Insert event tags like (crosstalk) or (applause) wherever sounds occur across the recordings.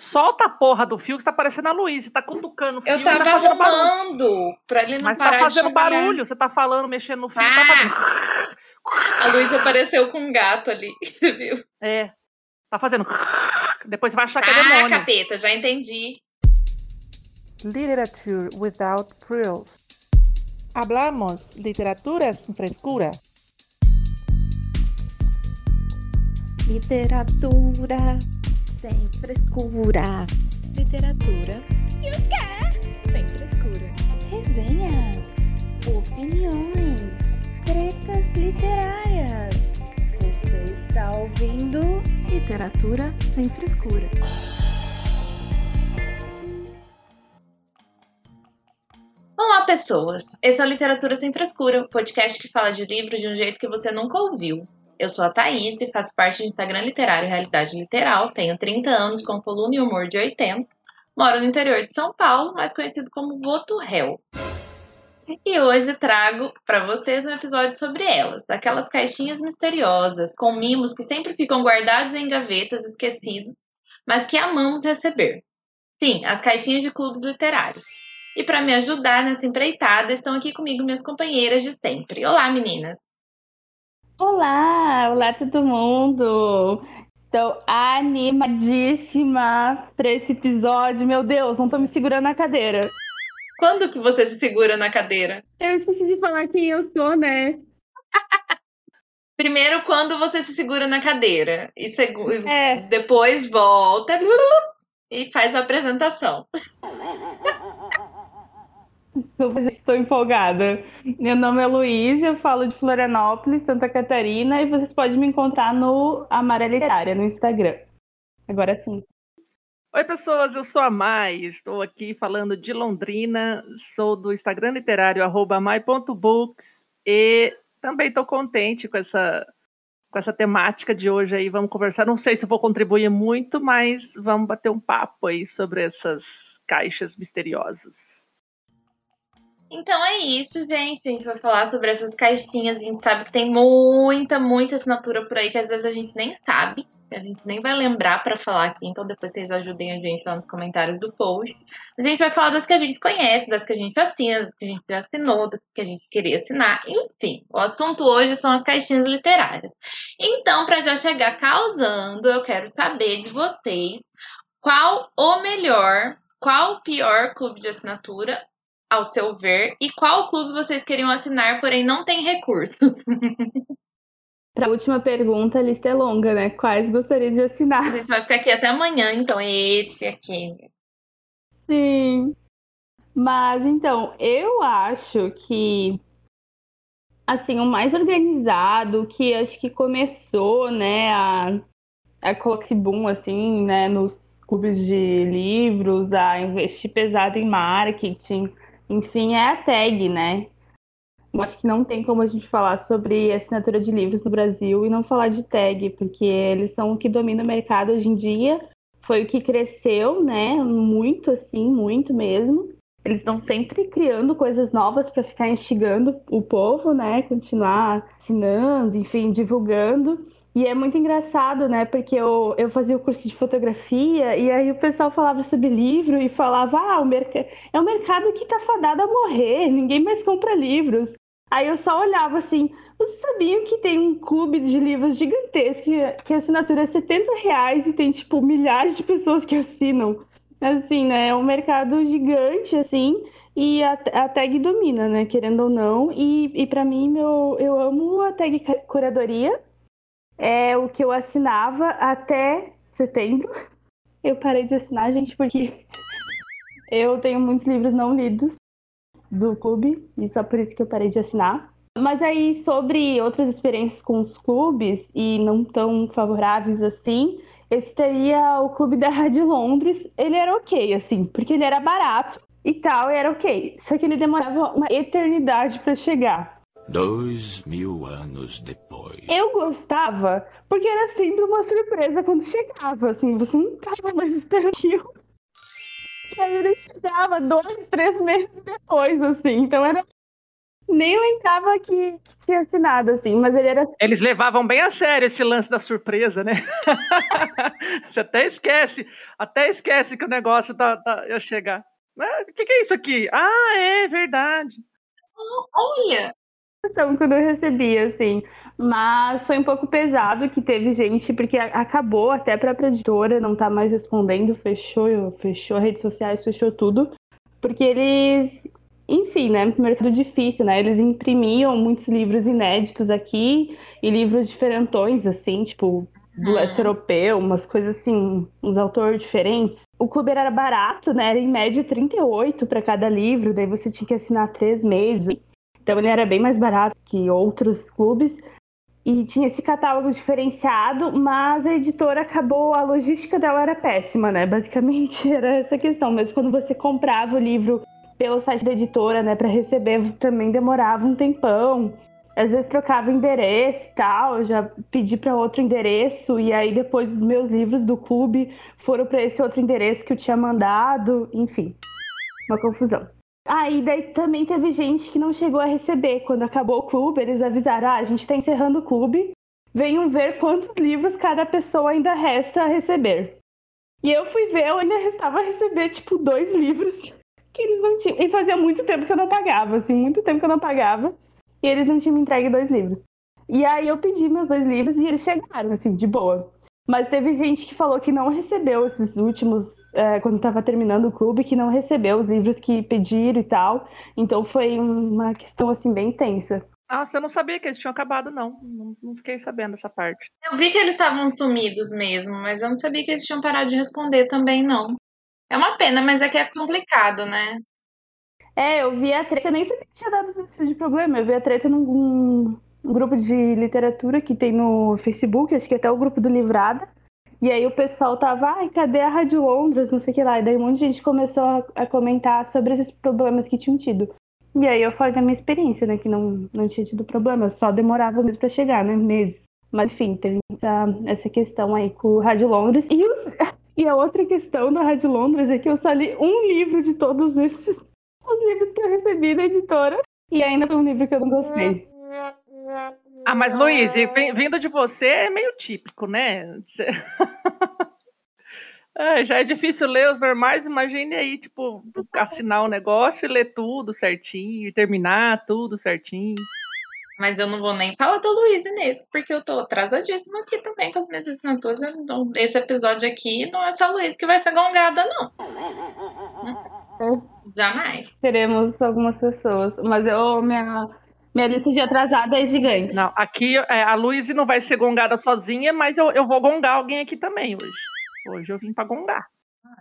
Solta a porra do fio que está parecendo a Luísa. Você tá cutucando o fio Eu e tá tava fazendo barulho. arrumando pra ele não Mas parar tá fazendo barulho. Você tá falando, mexendo no fio, tá Ah! fazendo. A Luísa apareceu com um gato ali, (laughs) viu? É. Tá fazendo. Depois você vai achar que é Ah, demônio. capeta, já entendi. Literature without frills. Hablamos literatura sem frescura. Literatura sem frescura. Literatura. E o quê? Sem frescura. Resenhas. Opiniões. Tretas literárias. Você está ouvindo Literatura sem frescura. Olá, pessoas! Esse é o Literatura Sem Frescura, um podcast que fala de livros de um jeito que você nunca ouviu. Eu sou a Thaís e faço parte do Instagram Literário Realidade Literal, tenho 30 anos com coluna e humor de 80, moro no interior de São Paulo, mais conhecido como Voto Réu. E hoje trago para vocês um episódio sobre elas, aquelas caixinhas misteriosas, com mimos que sempre ficam guardados em gavetas esquecidos, mas que amamos receber. Sim, as caixinhas de clubes literários. E para me ajudar nessa empreitada, estão aqui comigo minhas companheiras de sempre. Olá, meninas! Olá, olá todo mundo. Estou animadíssima para esse episódio. Meu Deus, não tô me segurando na cadeira. Quando que você se segura na cadeira? Eu esqueci de falar quem eu sou, né? Primeiro, quando você se segura na cadeira. E É. depois volta e faz a apresentação. (laughs) Estou empolgada. Meu nome é Luísa, eu falo de Florianópolis, Santa Catarina, e vocês podem me encontrar no Amarela no Instagram. Agora sim. Oi, pessoas, eu sou a Mai, estou aqui falando de Londrina, sou do Instagram literário arroba mai.books e também estou contente com essa, com essa temática de hoje aí, vamos conversar, não sei se vou contribuir muito, mas vamos bater um papo aí sobre essas caixas misteriosas. Então é isso, gente. A gente vai falar sobre essas caixinhas. A gente sabe que tem muita, muita assinatura por aí que às vezes a gente nem sabe. A gente nem vai lembrar pra falar aqui. Então depois vocês ajudem a gente lá nos comentários do post. A gente vai falar das que a gente conhece, das que a gente assina, das que a gente já assinou, das que a gente queria assinar. Enfim, o assunto hoje são as caixinhas literárias. Então, pra já chegar causando, eu quero saber de vocês qual o melhor, qual o pior clube de assinatura ao seu ver, e qual clube vocês queriam assinar, porém não tem recurso. (laughs) Para a última pergunta, a lista é longa, né? Quais gostaria de A assinar? gente vai ficar aqui até amanhã, então esse aqui. Sim. Mas então, eu acho que assim, o mais organizado, que acho que começou, né, a, a esse boom assim, né, nos clubes de livros, a investir pesado em marketing, enfim, é a tag, né? Eu acho que não tem como a gente falar sobre assinatura de livros no Brasil e não falar de tag, porque eles são o que domina o mercado hoje em dia foi o que cresceu, né? Muito assim, muito mesmo. Eles estão sempre criando coisas novas para ficar instigando o povo, né? Continuar assinando, enfim, divulgando. E é muito engraçado, né? Porque eu, eu fazia o curso de fotografia e aí o pessoal falava sobre livro e falava: ah, o é um mercado que tá fadado a morrer, ninguém mais compra livros. Aí eu só olhava assim: vocês sabiam que tem um clube de livros gigantesco que, a assinatura é 70 reais e tem, tipo, milhares de pessoas que assinam? Assim, né? É um mercado gigante, assim, e a, a tag domina, né? Querendo ou não. E, e para mim, meu, eu amo a tag curadoria. É o que eu assinava até setembro. Eu parei de assinar, gente, porque (laughs) eu tenho muitos livros não lidos do clube, e só por isso que eu parei de assinar. Mas aí, sobre outras experiências com os clubes, e não tão favoráveis assim, esse teria o clube da Rádio Londres. Ele era ok, assim, porque ele era barato e tal, e era ok. Só que ele demorava uma eternidade para chegar. Dois mil anos depois. Eu gostava, porque era sempre uma surpresa quando chegava, assim, você não tava mais esperando. E (laughs) aí ele chegava dois, três meses depois, assim, então era nem lembrava que, que, tinha assinado, assim, mas ele era. Eles levavam bem a sério esse lance da surpresa, né? (laughs) Você até esquece, até esquece que o negócio tá, tá, ia chegar. O que, que é isso aqui? Ah, é verdade. Olha! Quando eu recebi, assim. Mas foi um pouco pesado que teve gente, porque acabou até a própria editora não tá mais respondendo, fechou, fechou redes sociais, fechou tudo. Porque eles, enfim, né, mercado difícil, né? Eles imprimiam muitos livros inéditos aqui e livros diferentões, assim, tipo, do leste uhum. europeu, umas coisas assim, uns autores diferentes. O clube era barato, né? Era em média 38 para cada livro, daí você tinha que assinar três meses. Então ele era bem mais barato que outros clubes e tinha esse catálogo diferenciado, mas a editora acabou, a logística dela era péssima, né? Basicamente (laughs) era essa questão. Mas quando você comprava o livro pelo site da editora, né, para receber, também demorava um tempão. Às vezes trocava endereço e tal, já pedi para outro endereço e aí depois os meus livros do clube foram para esse outro endereço que eu tinha mandado, enfim, uma confusão. Aí daí também teve gente que não chegou a receber. Quando acabou o clube, eles avisaram: ah, a gente está encerrando o clube. Venham ver quantos livros cada pessoa ainda resta a receber. E eu fui ver, eu ainda restava receber, tipo, dois livros (laughs) que eles não tinham. E fazia muito tempo que eu não pagava, assim, muito tempo que eu não pagava. E eles não tinham me entregue dois livros. E aí eu pedi meus dois livros e eles chegaram, assim, de boa. Mas teve gente que falou que não recebeu esses últimos é, quando estava terminando o clube, que não recebeu os livros que pediram e tal. Então foi uma questão assim bem tensa. Nossa, eu não sabia que eles tinham acabado, não. Não, não fiquei sabendo dessa parte. Eu vi que eles estavam sumidos mesmo, mas eu não sabia que eles tinham parado de responder também, não. É uma pena, mas é que é complicado, né? É, eu vi a treta, nem sabia que tinha dado esse tipo de problema. Eu vi a treta num um grupo de literatura que tem no Facebook, acho que até o grupo do Livrada. E aí o pessoal tava, ai, cadê a Rádio Londres? Não sei o que lá. E daí um monte de gente começou a, a comentar sobre esses problemas que tinham tido. E aí eu falei da minha experiência, né? Que não, não tinha tido problema, só demorava mesmo pra chegar, né? Meses. Mas enfim, teve essa, essa questão aí com o Rádio Londres. E, os, (laughs) e a outra questão da Rádio Londres é que eu só li um livro de todos esses (laughs) os livros que eu recebi da editora. E ainda foi um livro que eu não gostei. Ah, mas Luiz, vindo de você é meio típico, né? É, já é difícil ler os normais, imagine aí, tipo, assinar o um negócio e ler tudo certinho, terminar tudo certinho. Mas eu não vou nem falar do Luiz nesse, porque eu tô atrasadíssimo aqui também com as minhas assinaturas. Então, esse episódio aqui não é só o Luiz que vai um gado, não. (laughs) Jamais. Teremos algumas pessoas, mas eu, minha, minha lista de atrasada é gigante. Não, aqui é, a Luiz não vai ser gongada sozinha, mas eu, eu vou gongar alguém aqui também hoje. Hoje eu vim pra gongar.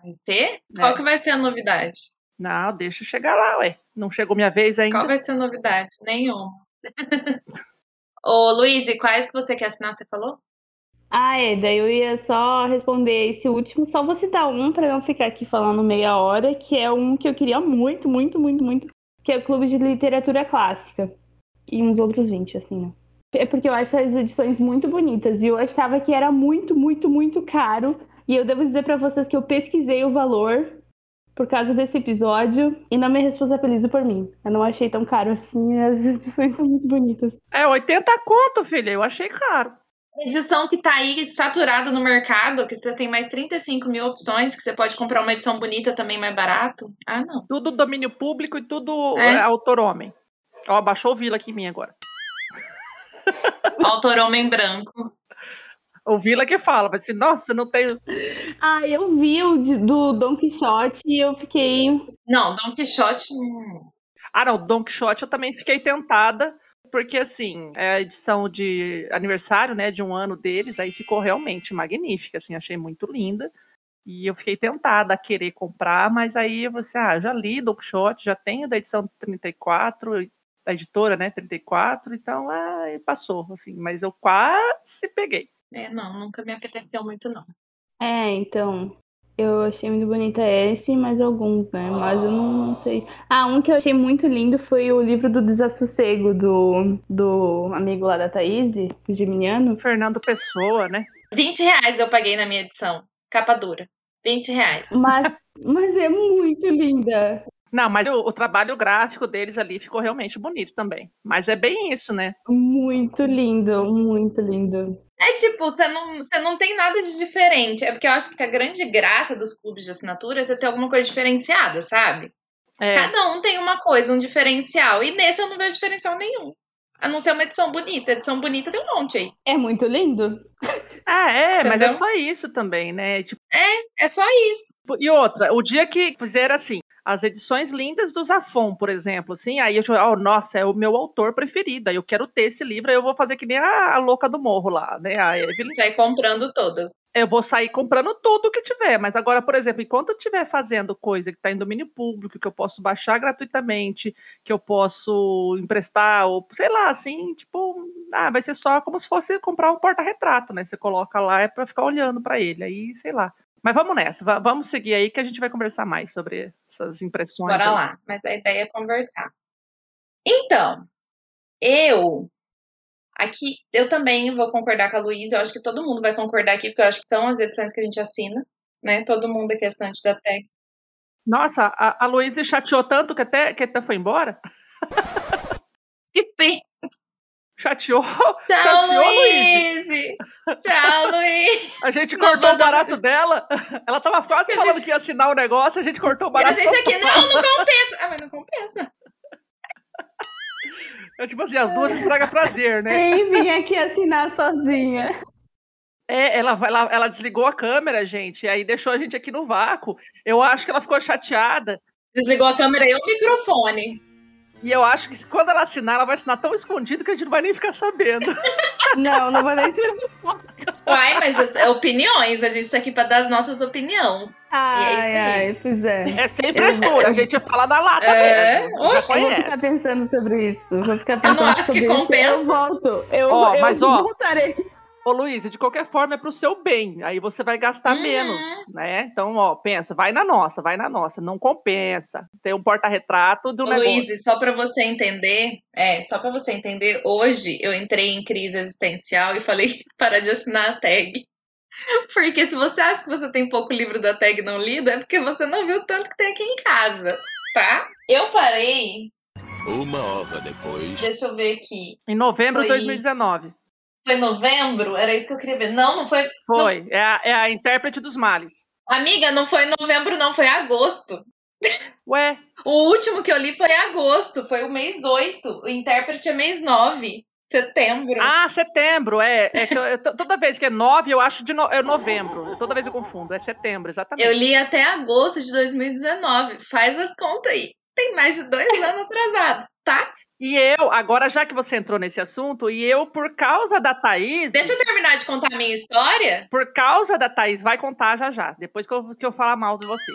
Vai ser? É. Qual que vai ser a novidade? Não, deixa eu chegar lá, ué. Não chegou minha vez ainda. Qual vai ser a novidade? Nenhuma. (laughs) Ô, Luiz, e quais que você quer assinar, você falou? Ah, é, daí eu ia só responder esse último, só vou citar um para não ficar aqui falando meia hora, que é um que eu queria muito, muito, muito, muito, que é o Clube de Literatura Clássica e uns outros 20, assim, né? É porque eu acho as edições muito bonitas e eu achava que era muito, muito, muito caro. E eu devo dizer para vocês que eu pesquisei o valor por causa desse episódio e não me responsabilizo por mim. Eu não achei tão caro assim, as edições são muito bonitas. É, 80 conto, filha, eu achei caro. Edição que tá aí saturada no mercado, que você tem mais 35 mil opções, que você pode comprar uma edição bonita também mais barato. Ah, não. Tudo domínio público e tudo é. é autor homem. Ó, baixou o Vila aqui em mim agora. Autor homem branco. O Vila que fala, vai assim, nossa, não tenho. Ah, eu vi o de, do Don Quixote e eu fiquei. Não, Don Quixote. Ah, não, Don Quixote eu também fiquei tentada, porque assim, é a edição de aniversário, né, de um ano deles, aí ficou realmente magnífica, assim, achei muito linda. E eu fiquei tentada a querer comprar, mas aí você, ah, já li Don Quixote, já tenho da edição 34, da editora, né, 34, então ah, passou, assim, mas eu quase peguei. É, não, nunca me apeteceu muito, não. É, então, eu achei muito bonita esse, mas alguns, né? Mas eu não, não, sei. Ah, um que eu achei muito lindo foi o livro do Desassossego, do, do amigo lá da Thaís, Geminiano. Fernando Pessoa, né? 20 reais eu paguei na minha edição. Capa dura. 20 reais. Mas, mas é muito linda. Não, mas o, o, trabalho gráfico deles ali ficou realmente bonito também. Mas é bem isso, né? Muito lindo, muito lindo. É tipo, você não, você não tem nada de diferente. É porque eu acho que a grande graça dos clubes de assinatura é você ter alguma coisa diferenciada, sabe? É. Cada um tem uma coisa, um diferencial. E nesse eu não vejo diferencial nenhum. A não ser uma edição bonita. Edição bonita tem um monte aí. É muito lindo. Ah, é, Entendeu? mas é só isso também, né? Tipo... É, é só isso. E outra, o dia que fizer assim, as edições lindas do Zafon, por exemplo, assim, aí eu oh, nossa, é o meu autor preferido, aí eu quero ter esse livro, aí eu vou fazer que nem a, a louca do morro lá, né? A Evelyn. Sai comprando todas. Eu vou sair comprando tudo que tiver, mas agora, por exemplo, enquanto eu estiver fazendo coisa que está em domínio público, que eu posso baixar gratuitamente, que eu posso emprestar, ou sei lá, assim, tipo, ah, vai ser só como se fosse comprar um porta-retrato, né? Você coloca lá, é para ficar olhando para ele, aí, sei lá. Mas vamos nessa, vamos seguir aí que a gente vai conversar mais sobre essas impressões. Bora aí. lá, mas a ideia é conversar. Então, eu aqui eu também vou concordar com a Luísa, eu acho que todo mundo vai concordar aqui, porque eu acho que são as edições que a gente assina, né? Todo mundo aqui é assinante da tag. Nossa, a, a Luísa chateou tanto que até, que até foi embora. (laughs) que pena. Chateou? (laughs) Tchau, Chateou, Luiz! Tchau, Luiz! (laughs) A gente cortou o barato dela. (laughs) Ela tava quase falando gente... que ia assinar o negócio, a gente cortou o barato. A gente aqui, não, não compensa. Ah, mas não compensa. É tipo assim, as duas estraga prazer, né? Quem vinha aqui assinar sozinha. É, ela, ela, ela desligou a câmera, gente, e aí deixou a gente aqui no vácuo. Eu acho que ela ficou chateada. Desligou a câmera e o microfone. E eu acho que quando ela assinar, ela vai assinar tão escondido que a gente não vai nem ficar sabendo. (laughs) Não, não vai nem ser. (laughs) Uai, mas é opiniões, a gente tá aqui pra dar as nossas opiniões. Ai, e é isso aí. Ai, pois é. É sem frescura, a gente ia falar da lata é? mesmo. Oxe, eu vou ficar pensando sobre isso. Vou ficar pensando eu não acho que compensa. Isso, eu volto. Eu, ó, eu mas, ó, voltarei. Ô, Luiz, de qualquer forma é pro seu bem. Aí você vai gastar uhum. menos, né? Então, ó, pensa, vai na nossa, vai na nossa. Não compensa. Tem um porta-retrato do Ô, negócio. Luiz, só para você entender, é, só para você entender, hoje eu entrei em crise existencial e falei (laughs) para de assinar a tag. (laughs) Porque se você acha que você tem pouco livro da tag não lido, é porque você não viu tanto que tem aqui em casa, tá? Eu parei. Uma hora depois. Deixa eu ver aqui. Em novembro de 2019. Foi novembro? Era isso que eu queria ver. Não, não foi. Foi. Não... É, a, é a intérprete dos males. Amiga, não foi novembro, não, foi agosto. Ué? O último que eu li foi agosto, foi o mês 8. O intérprete é mês 9. Setembro. Ah, setembro, é. é eu, eu, toda vez que é 9, eu acho de no, é novembro. Toda vez eu confundo. É setembro, exatamente. Eu li até agosto de 2019. Faz as contas aí. Tem mais de dois anos atrasado, tá? E eu, agora já que você entrou nesse assunto, e eu, por causa da Thaís. Deixa eu terminar de contar a minha história. Por causa da Thaís, vai contar já já, depois que eu, que eu falar mal de você.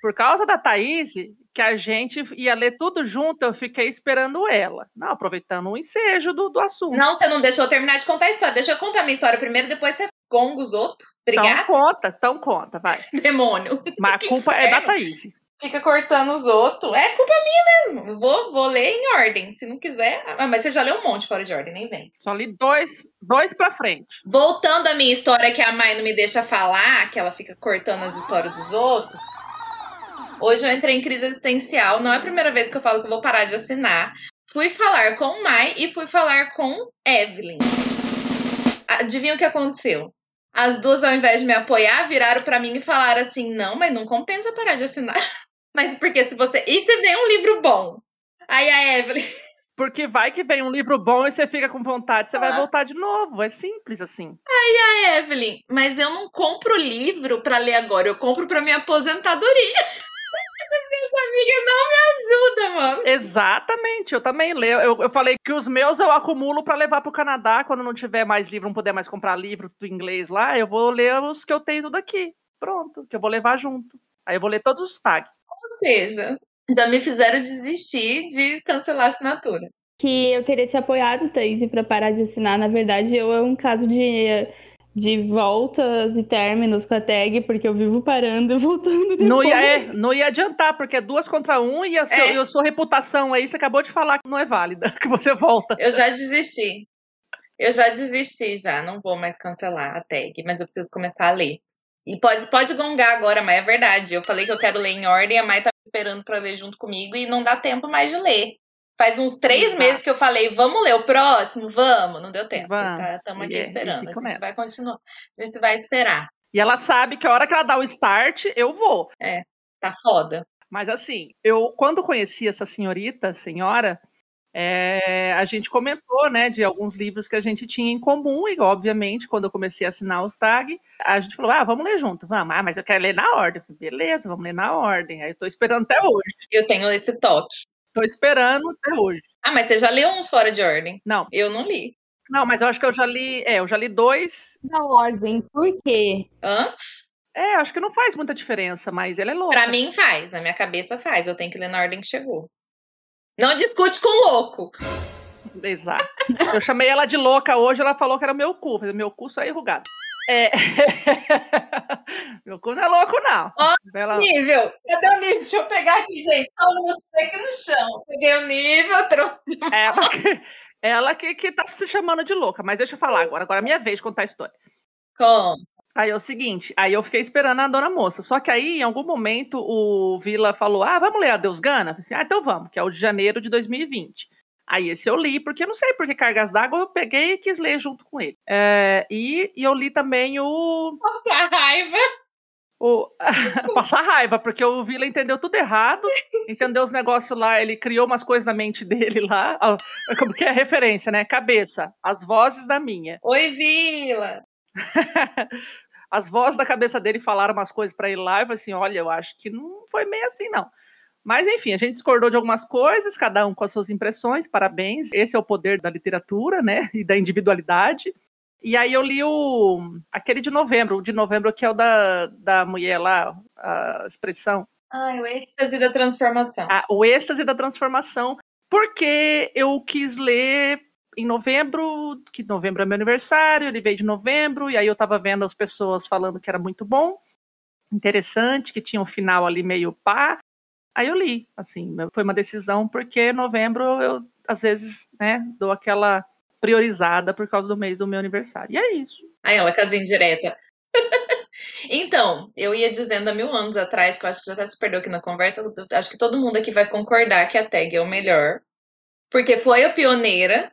Por causa da Thaís, que a gente ia ler tudo junto, eu fiquei esperando ela. Não, aproveitando o ensejo do, do assunto. Não, você não deixou eu terminar de contar a história. Deixa eu contar a minha história primeiro, depois você gonga os outros. Obrigada. Então conta, então conta, vai. (laughs) Demônio. Mas a culpa é da Thaís fica cortando os outros. É culpa minha mesmo. Vou, vou ler em ordem. Se não quiser. Ah, mas você já leu um monte fora de ordem, nem vem. Só li dois, dois pra frente. Voltando à minha história que a mãe não me deixa falar, que ela fica cortando as histórias dos outros. Hoje eu entrei em crise existencial. Não é a primeira vez que eu falo que eu vou parar de assinar. Fui falar com Mai e fui falar com Evelyn. Adivinha o que aconteceu? As duas, ao invés de me apoiar, viraram para mim e falaram assim: não, mas não compensa parar de assinar. (laughs) Mas porque se você. E se vem um livro bom? Aí a Evelyn. (laughs) Porque vai que vem um livro bom e você fica com vontade, você ah. vai voltar de novo. É simples assim. Aí a Evelyn, mas eu não compro livro para ler agora, eu compro para minha aposentadoria. (laughs) Minhas amigas não me ajudam, mano. Exatamente, eu também leio. Eu, eu falei que os meus eu acumulo para levar pro Canadá quando não tiver mais livro, não puder mais comprar livro do inglês lá, eu vou ler os que eu tenho tudo aqui. Pronto, que eu vou levar junto. Aí eu vou ler todos os tags. Ou seja, já me fizeram desistir de cancelar a assinatura. Que eu teria te apoiado, Thaís, para parar de assinar. Na verdade, eu é um caso de, de voltas e términos com a tag, porque eu vivo parando e (laughs) voltando. Depois. Não ia, é, não ia adiantar, porque é duas contra um e a, seu, é. e a sua reputação aí, você acabou de falar que não é válida, (laughs) que você volta. Eu já desisti. Eu já desisti, já. Não vou mais cancelar a tag, mas eu preciso começar a ler. E pode, pode gongar agora, mas é verdade. Eu falei que eu quero ler em ordem, a Mai tá esperando para ler junto comigo e não dá tempo mais de ler. Faz uns três Exato. meses que eu falei, vamos ler o próximo? Vamos, não deu tempo. Estamos aqui E é- e esperando. A gente nessa. vai continuar. A gente vai esperar. E ela sabe que a hora que ela dá o start, eu vou. Tá foda. Mas assim, eu quando conheci essa senhorita, senhora, é, a gente comentou, né, de alguns livros que a gente tinha em comum, e obviamente, quando eu comecei a assinar os tag, a gente falou, ah, vamos ler junto, vamos, ah, mas eu quero ler na ordem. Eu falei, beleza, vamos ler na ordem. Aí eu tô esperando até hoje. Eu tenho esse toque. Tô esperando até hoje. Ah, mas você já leu uns fora de ordem? Não, Eu não li. não, mas eu acho que eu já li, é, eu já li dois. Da ordem, por quê? Hã? É, acho que não faz muita diferença, mas ele é louco. Pra mim faz, na minha cabeça faz. Eu tenho que ler na ordem que chegou. Não discute com o louco. Exato. Eu chamei ela de louca hoje, ela falou que era meu cu. Falei, meu cu só é enrugado. É... (laughs) meu cu não é louco, não. Ó, Ela- Nível. Cadê o nível? Deixa eu pegar aqui, gente. Tá um aqui no chão. Peguei o nível, trouxe. Ela, que, ela que, que tá se chamando de louca. Mas deixa eu falar agora. Agora é minha vez de contar a história. Com. Aí é o seguinte, aí eu fiquei esperando a dona moça. Só que aí, em algum momento, o Vila falou: Ah, vamos ler a Deus Gana? Eu falei assim, ah, então vamos, que é o de janeiro de 2020. Aí esse eu li, porque eu não sei porque Cargas d'Água eu peguei e quis ler junto com ele. É, e, e eu li também o. Nossa, a raiva. o (laughs) passar raiva, porque o Vila entendeu tudo errado, entendeu os negócios lá, ele criou umas coisas na mente dele lá. Como que é a referência, né? Cabeça, as vozes da minha. Oi, Vila. (laughs) as vozes da cabeça dele falaram umas coisas para ele lá, e eu falei assim: olha, eu acho que não foi meio assim, não. Mas enfim, a gente discordou de algumas coisas, cada um com as suas impressões, parabéns. Esse é o poder da literatura, né? (laughs) E da individualidade. E aí eu li o aquele de novembro, o de novembro que é o da, da mulher lá, a expressão, Ai, o êxtase da transformação. a- o êxtase da transformação, porque eu quis ler em novembro, que novembro é meu aniversário, ele veio de novembro, e aí eu tava vendo as pessoas falando que era muito bom, interessante, que tinha um final ali meio pá. Aí eu li, assim, foi uma decisão, porque novembro eu, às vezes, né, dou aquela priorizada por causa do mês do meu aniversário. E é isso. Aí ela, casinha direta. (laughs) então, eu ia dizendo há mil anos atrás, que eu acho que já até se perdeu aqui na conversa, acho que todo mundo aqui vai concordar que a tag é o melhor. Porque foi a pioneira.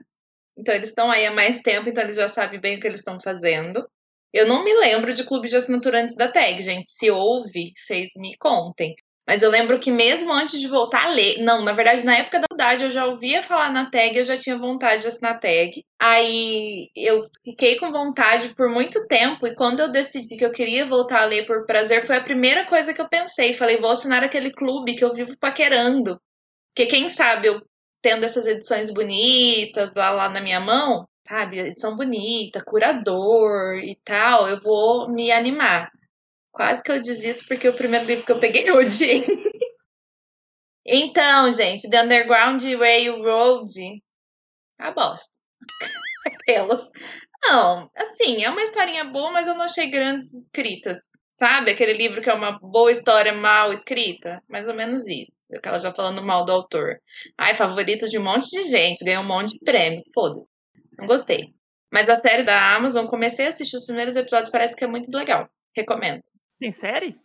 Então, eles estão aí há mais tempo, então eles já sabem bem o que eles estão fazendo. Eu não me lembro de clube de assinatura antes da tag, gente. Se houve, vocês me contem. Mas eu lembro que mesmo antes de voltar a ler, não, na verdade, na época da faculdade eu já ouvia falar na tag, eu já tinha vontade de assinar tag. Aí eu fiquei com vontade por muito tempo, e quando eu decidi que eu queria voltar a ler por prazer, foi a primeira coisa que eu pensei. Falei, vou assinar aquele clube que eu vivo paquerando. Porque quem sabe eu tendo essas edições bonitas lá, lá na minha mão, sabe, edição bonita, curador e tal, eu vou me animar. Quase que eu desisto porque o primeiro livro que eu peguei (laughs) odiei. então, gente, The Underground Railroad. A bosta. (laughs) Aquelas. Não, assim, é uma historinha boa, mas eu não achei grandes escritas. Sabe? Aquele livro que é uma boa história mal escrita? Mais ou menos isso. Aquela já falando mal do autor. Ai, favorito de um monte de gente, ganhou um monte de prêmios. Foda-se. Não gostei. Mas a série da Amazon, comecei a assistir os primeiros episódios, parece que é muito legal. Recomendo. Tem série?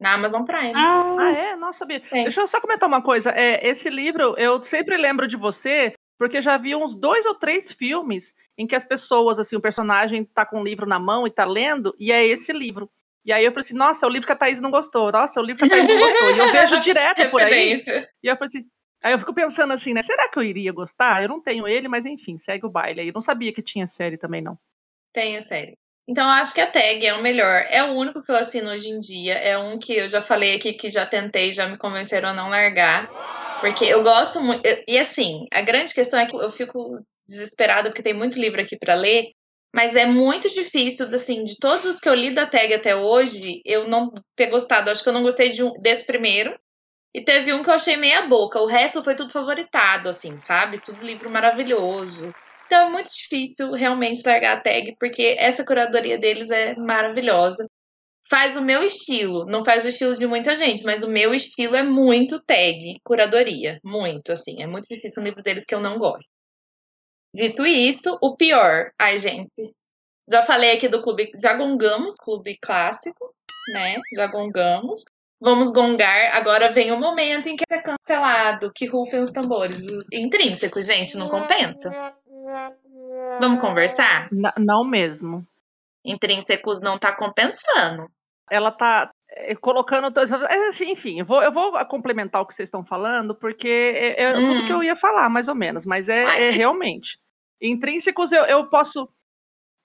Na Amazon Prime. Ah, Ah, é? Não sabia. Tem. Deixa eu só comentar uma coisa. É, esse livro, eu sempre lembro de você, porque já vi uns dois ou três filmes em que as pessoas, assim, o personagem tá com o livro na mão e tá lendo, e é esse livro. E aí eu falei assim, nossa, é o livro que a Thaís não gostou. Nossa, é o livro que a Thaís não gostou. E eu vejo (laughs) direto por aí. E eu falei assim, aí eu fico pensando assim, né? Será que eu iria gostar? Eu não tenho ele, mas enfim, segue o baile aí. Eu não sabia que tinha série também, não. Tem a série. Então, eu acho que a tag é o melhor. É o único que eu assino hoje em dia. É um que eu já falei aqui que já tentei, já me convenceram a não largar. Porque eu gosto muito. E assim, a grande questão é que eu fico desesperada porque tem muito livro aqui pra ler. Mas é muito difícil, assim, de todos os que eu li da tag até hoje, eu não ter gostado. Acho que eu não gostei de um, desse primeiro. E teve um que eu achei meia boca. O resto foi tudo favoritado, assim, sabe? Tudo livro maravilhoso. Então é muito difícil realmente largar a tag, porque essa curadoria deles é maravilhosa. Faz o meu estilo, não faz o estilo de muita gente, mas o meu estilo é muito tag, curadoria. Muito, assim. É muito difícil um livro deles que eu não gosto. Dito isso, o pior. Ai, gente. Já falei aqui do clube. Já gongamos, clube clássico, né? Já gongamos. Vamos gongar. Agora vem o momento em que é cancelado, que rufem os tambores. Intrínseco, gente, não compensa. Vamos conversar? N não mesmo. Intrínsecos não tá compensando. Ela tá é, colocando. Assim, enfim, eu vou, eu vou complementar o que vocês estão falando, porque é, é hum. tudo que eu ia falar, mais ou menos, mas é, é realmente. Intrínsecos, eu, eu posso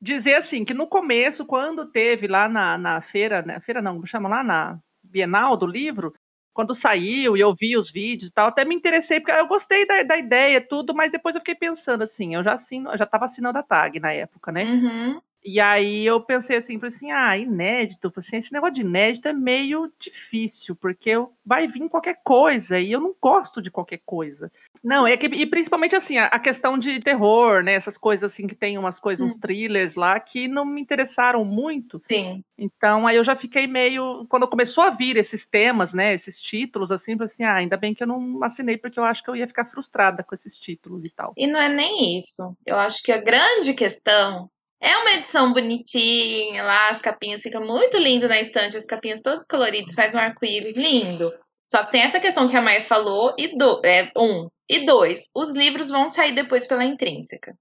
dizer assim, que no começo, quando teve lá na, na feira, né, feira não, como chama lá na Bienal do livro, quando saiu e eu vi os vídeos e tal, até me interessei, porque eu gostei da, da ideia, tudo, mas depois eu fiquei pensando assim, eu já assino, eu já estava assinando a tag na época, né? Uhum. E aí eu pensei assim, falei assim, ah, inédito, assim, esse negócio de inédito é meio difícil, porque vai vir qualquer coisa, e eu não gosto de qualquer coisa. Não, é que, e principalmente assim, a, a questão de terror, né, essas coisas assim, que tem umas coisas, hum. uns thrillers lá, que não me interessaram muito. Sim. Então aí eu já fiquei meio, quando começou a vir esses temas, né, esses títulos, assim, falei assim, ah, ainda bem que eu não assinei, porque eu acho que eu ia ficar frustrada com esses títulos e tal. E não é nem isso, eu acho que a grande questão é uma edição bonitinha lá, as capinhas ficam muito lindo na estante, as capinhas todas coloridas, faz um arco-íris lindo. Só que tem essa questão que a Maia falou, e do, é, um. E dois, os livros vão sair depois pela intrínseca.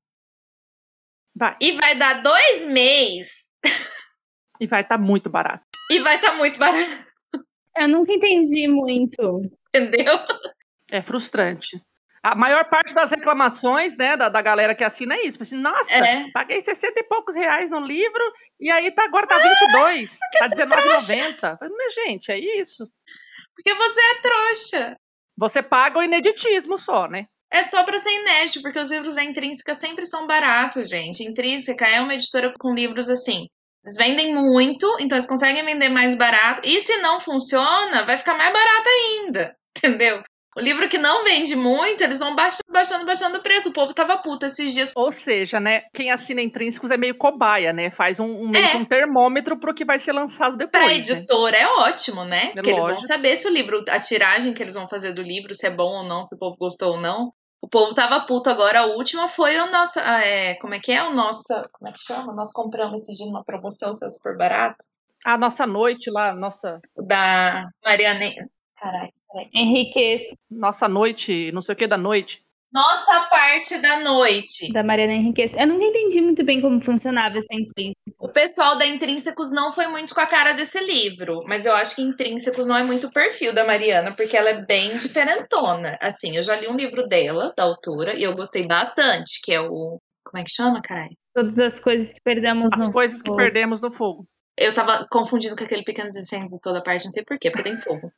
Vai. E vai dar dois meses. E vai estar tá muito barato. E vai estar tá muito barato. Eu nunca entendi muito. Entendeu? É frustrante. A maior parte das reclamações, né, da, da galera que assina é isso. Assim, Nossa, é. paguei 60 e poucos reais no livro e aí tá, agora tá 22, ah, tá R$19,90. Mas, gente, é isso. Porque você é trouxa. Você paga o ineditismo só, né? É só para ser inédito, porque os livros da Intrínseca sempre são baratos, gente. Intrínseca é uma editora com livros assim. Eles vendem muito, então eles conseguem vender mais barato. E se não funciona, vai ficar mais barato ainda. (laughs) Entendeu? O livro que não vende muito, eles vão baixando, baixando, baixando o preço. O povo tava puto esses dias. Ou seja, né? Quem assina intrínsecos é meio cobaia, né? Faz um, um é. um termômetro pro que vai ser lançado depois. Pra editora né? é ótimo, né? É Porque lógico. eles vão saber se o livro, a tiragem que eles vão fazer do livro, se é bom ou não, se o povo gostou ou não. O povo tava puto agora. A última foi o nosso. É, como é que é? O nosso. Como é que chama? Nós compramos esse dia numa promoção, saiu super barato. A nossa noite lá, nossa. Da Mariane. Caralho. Henrique. Nossa noite, não sei o que da noite. Nossa parte da noite. Da Mariana Henrique. Eu nunca entendi muito bem como funcionava essa intrínseco. O pessoal da Intrínsecos não foi muito com a cara desse livro, mas eu acho que Intrínsecos não é muito o perfil da Mariana, porque ela é bem diferentona. Assim, eu já li um livro dela, da autora, e eu gostei bastante, que é o. Como é que chama, caralho? Todas as coisas que perdemos as no As coisas que perdemos no fogo. Eu tava confundindo com aquele pequeno incêndio toda parte, não sei porquê, porque tem fogo.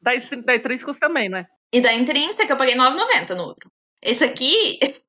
Da, da Intrínsecos também, né? E da Intrínseca eu paguei R$9,90 no outro. Esse aqui (laughs)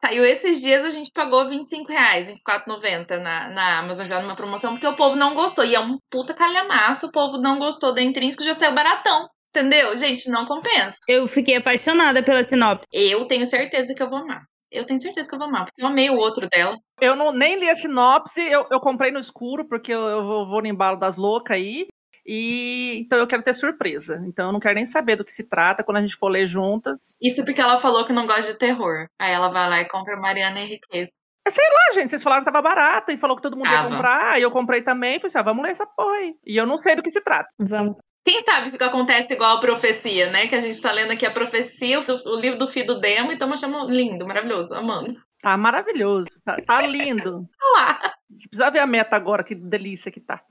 saiu esses dias, a gente pagou 25 reais, 24,90 na, na Amazon já numa promoção, porque o povo não gostou. E é um puta calhamaço, o povo não gostou da Intrínseca, já saiu baratão. Entendeu? Gente, não compensa. Eu fiquei apaixonada pela sinopse. Eu tenho certeza que eu vou amar. Eu tenho certeza que eu vou amar, porque eu amei o outro dela. Eu não, nem li a sinopse, eu, eu comprei no escuro, porque eu, eu vou no embalo das loucas aí. E então eu quero ter surpresa. Então eu não quero nem saber do que se trata quando a gente for ler juntas. Isso porque ela falou que não gosta de terror. Aí ela vai lá e compra Mariana Henriquez. É, sei lá, gente, vocês falaram que tava barato e falou que todo mundo tava. ia comprar, e eu comprei também, falei assim, ah, vamos ler essa porra aí. E eu não sei do que se trata. Vamos. Quem sabe que acontece igual a profecia, né? Que a gente tá lendo aqui a profecia, o, o livro do Fido Demo, e estamos achando lindo, maravilhoso, amando. Tá maravilhoso, tá, tá lindo. (laughs) lá. Você precisa ver a meta agora, que delícia que tá.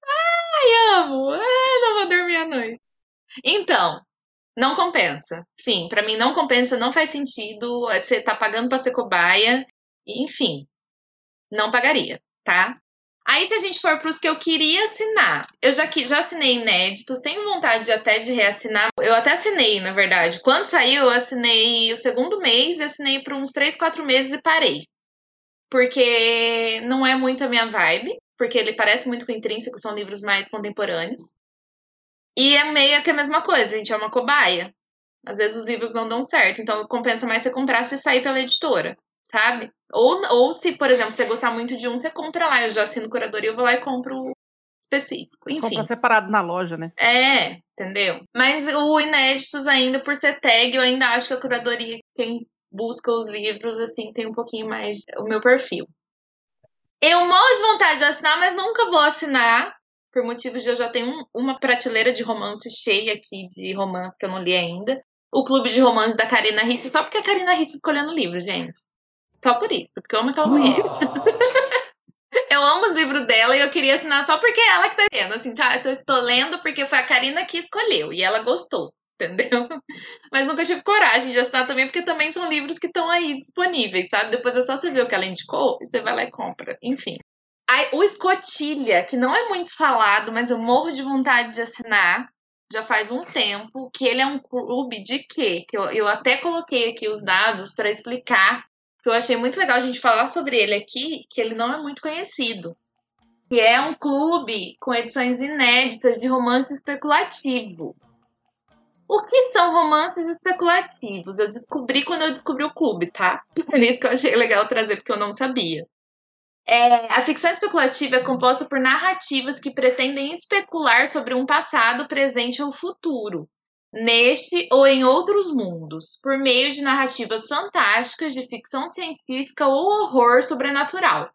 Ai, amo! Ah, não vou dormir à noite. Então, não compensa. Enfim, para mim não compensa, não faz sentido. Você tá pagando pra ser cobaia. Enfim, não pagaria, tá? Aí, se a gente for para os que eu queria assinar, eu já, já assinei inéditos, tenho vontade de, até de reassinar. Eu até assinei, na verdade. Quando saiu, eu assinei o segundo mês, assinei por uns 3, 4 meses e parei. Porque não é muito a minha vibe porque ele parece muito com o Intrínseco, são livros mais contemporâneos. E é meio que a mesma coisa, a gente é uma cobaia. Às vezes os livros não dão certo, então compensa mais você comprar se sair pela editora, sabe? Ou, ou se, por exemplo, você gostar muito de um, você compra lá. Eu já assino curadoria, eu vou lá e compro específico. Enfim. Compra separado na loja, né? É, entendeu? Mas o Inéditos, ainda por ser tag, eu ainda acho que a curadoria, quem busca os livros, assim, tem um pouquinho mais o meu perfil. Eu morro de vontade de assinar, mas nunca vou assinar, por motivos de eu já tenho um, uma prateleira de romance cheia aqui de romance que eu não li ainda. O clube de romance da Karina Risse, só porque a Karina Risse fica olhando livros, gente. Só por isso, porque eu amo aquela mulher. (laughs) eu amo os livros dela e eu queria assinar só porque é ela que tá lendo. Assim, tá, eu estou lendo porque foi a Karina que escolheu e ela gostou, entendeu? (laughs) Mas nunca tive coragem de assinar também, porque também são livros que estão aí disponíveis, sabe? Depois é só você ver o que ela indicou e você vai lá e compra. Enfim. Aí, o Escotilha, que não é muito falado, mas eu morro de vontade de assinar já faz um tempo, que ele é um clube de quê? Que eu, eu até coloquei aqui os dados para explicar, que eu achei muito legal a gente falar sobre ele aqui, que ele não é muito conhecido. Que é um clube com edições inéditas de romance especulativo. O que são romances especulativos? Eu descobri quando eu descobri o clube, tá? (laughs) Por isso que eu achei legal trazer, porque eu não sabia. É, a ficção especulativa é composta por narrativas que pretendem especular sobre um passado, presente ou futuro, neste ou em outros mundos, por meio de narrativas fantásticas de ficção científica ou horror sobrenatural,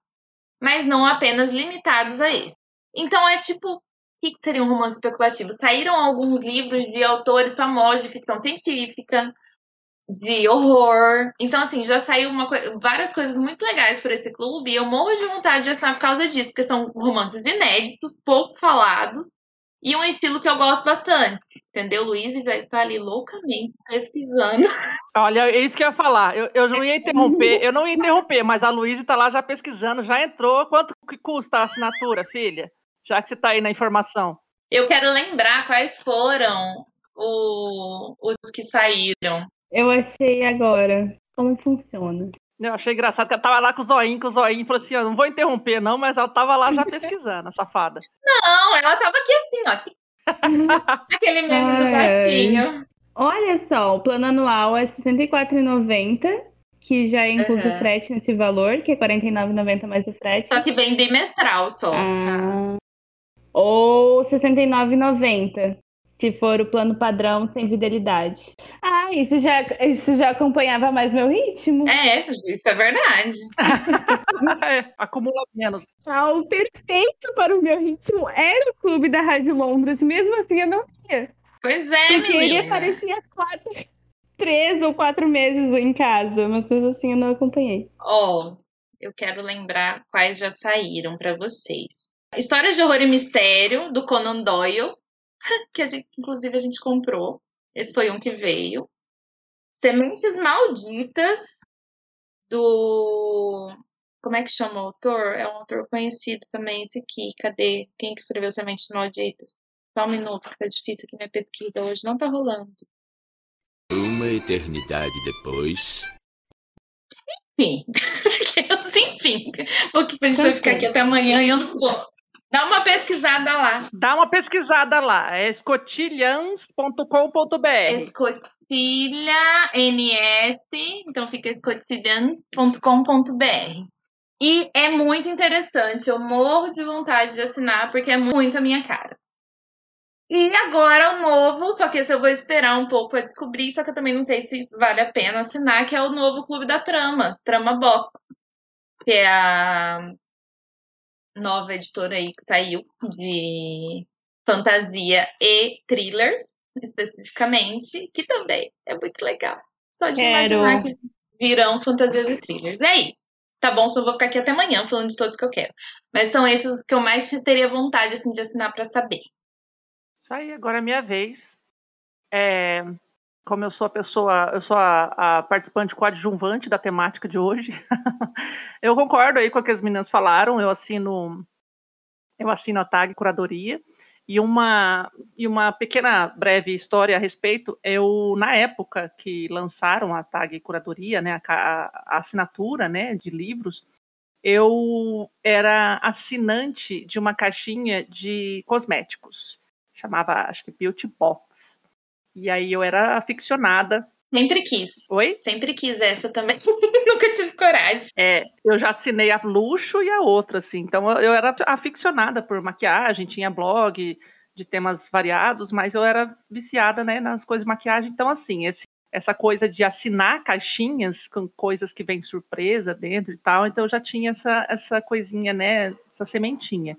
mas não apenas limitados a esse. Então é tipo, o que seria um romance especulativo? Saíram alguns livros de autores famosos de ficção científica, de horror. Então, assim, já saiu uma várias coisas muito legais por esse clube e eu morro de vontade de assinar por causa disso, porque são romances inéditos, pouco falados e um estilo que eu gosto bastante. Entendeu? Luiz já está ali loucamente pesquisando. Olha, é isso que eu ia falar. Eu, eu não ia interromper, (laughs) eu não ia interromper, mas a Luísa está lá já pesquisando, já entrou. Quanto que custa a assinatura, filha? Já que você está aí na informação. Eu quero lembrar quais foram o, os que saíram. Eu achei agora como funciona. Eu achei engraçado que ela tava lá com o zoinho, com o zoinho, falou assim: ó, não vou interromper, não, mas ela tava lá já (laughs) pesquisando, a safada. Não, ela tava aqui assim, ó. (laughs) Aquele meme do gatinho. Olha só, o plano anual é R$ 64,90, que já inclui uhum. o frete nesse valor, que é R$ 49,90 mais o frete. Só que vem bimestral só. Ah, ou R$ 69,90 se for o plano padrão sem fidelidade. Ah, isso já, isso já acompanhava mais meu ritmo. É, isso é verdade. (laughs) é, acumula menos. Ah, o perfeito para o meu ritmo era o clube da Rádio Londres, mesmo assim eu não tinha. Pois é, Porque menina. ele aparecia quatro, três ou quatro meses em casa, mas coisa assim eu não acompanhei. Ó, oh, eu quero lembrar quais já saíram para vocês. Histórias de Horror e Mistério, do Conan Doyle, (laughs) que a gente, inclusive a gente comprou. Esse foi um que veio. Sementes Malditas, do. Como é que chama o autor? É um autor conhecido também, esse aqui. Cadê? Quem que escreveu Sementes Malditas? Só um minuto, que tá difícil aqui minha pesquisa hoje. Não tá rolando. Uma eternidade depois. Enfim. (laughs) Enfim. Porque a gente vai ficar aqui até amanhã e eu não vou. Dá uma pesquisada lá. Dá uma pesquisada lá. É escotilhans.com.br. Escotilha NS, então fica escotilhans.com.br. E é muito interessante. Eu morro de vontade de assinar porque é muito a minha cara. E agora o novo, só que esse eu vou esperar um pouco para descobrir, só que eu também não sei se vale a pena assinar, que é o novo Clube da Trama, Trama Box. Que é a nova editora aí que saiu de fantasia e thrillers, especificamente, que também é muito legal. Só de Quero. imaginar que virão fantasias e thrillers. É isso. Tá bom, só vou ficar aqui até amanhã falando de todos que eu quero. Mas são esses que eu mais teria vontade assim, de assinar para saber. Isso aí, agora é minha vez. É, como eu sou a pessoa, eu sou a, a participante coadjuvante da temática de hoje, (laughs) eu concordo aí com o que as meninas falaram, eu assino eu assino a tag curadoria e uma e uma pequena breve história a respeito, eu na época que lançaram a tag curadoria, né, a, a assinatura, né, de livros, eu era assinante de uma caixinha de cosméticos, chamava acho que Beauty Box. E aí eu era aficionada. Sempre quis. Oi? Sempre quis essa também. (laughs) Nunca tive coragem. É, eu já assinei a luxo e a outra, assim. Então eu era aficionada por maquiagem, tinha blog de temas variados, mas eu era viciada, né, nas coisas de maquiagem. Então, assim, esse, essa coisa de assinar caixinhas com coisas que vem surpresa dentro e tal, então eu já tinha essa, essa coisinha, né, essa sementinha.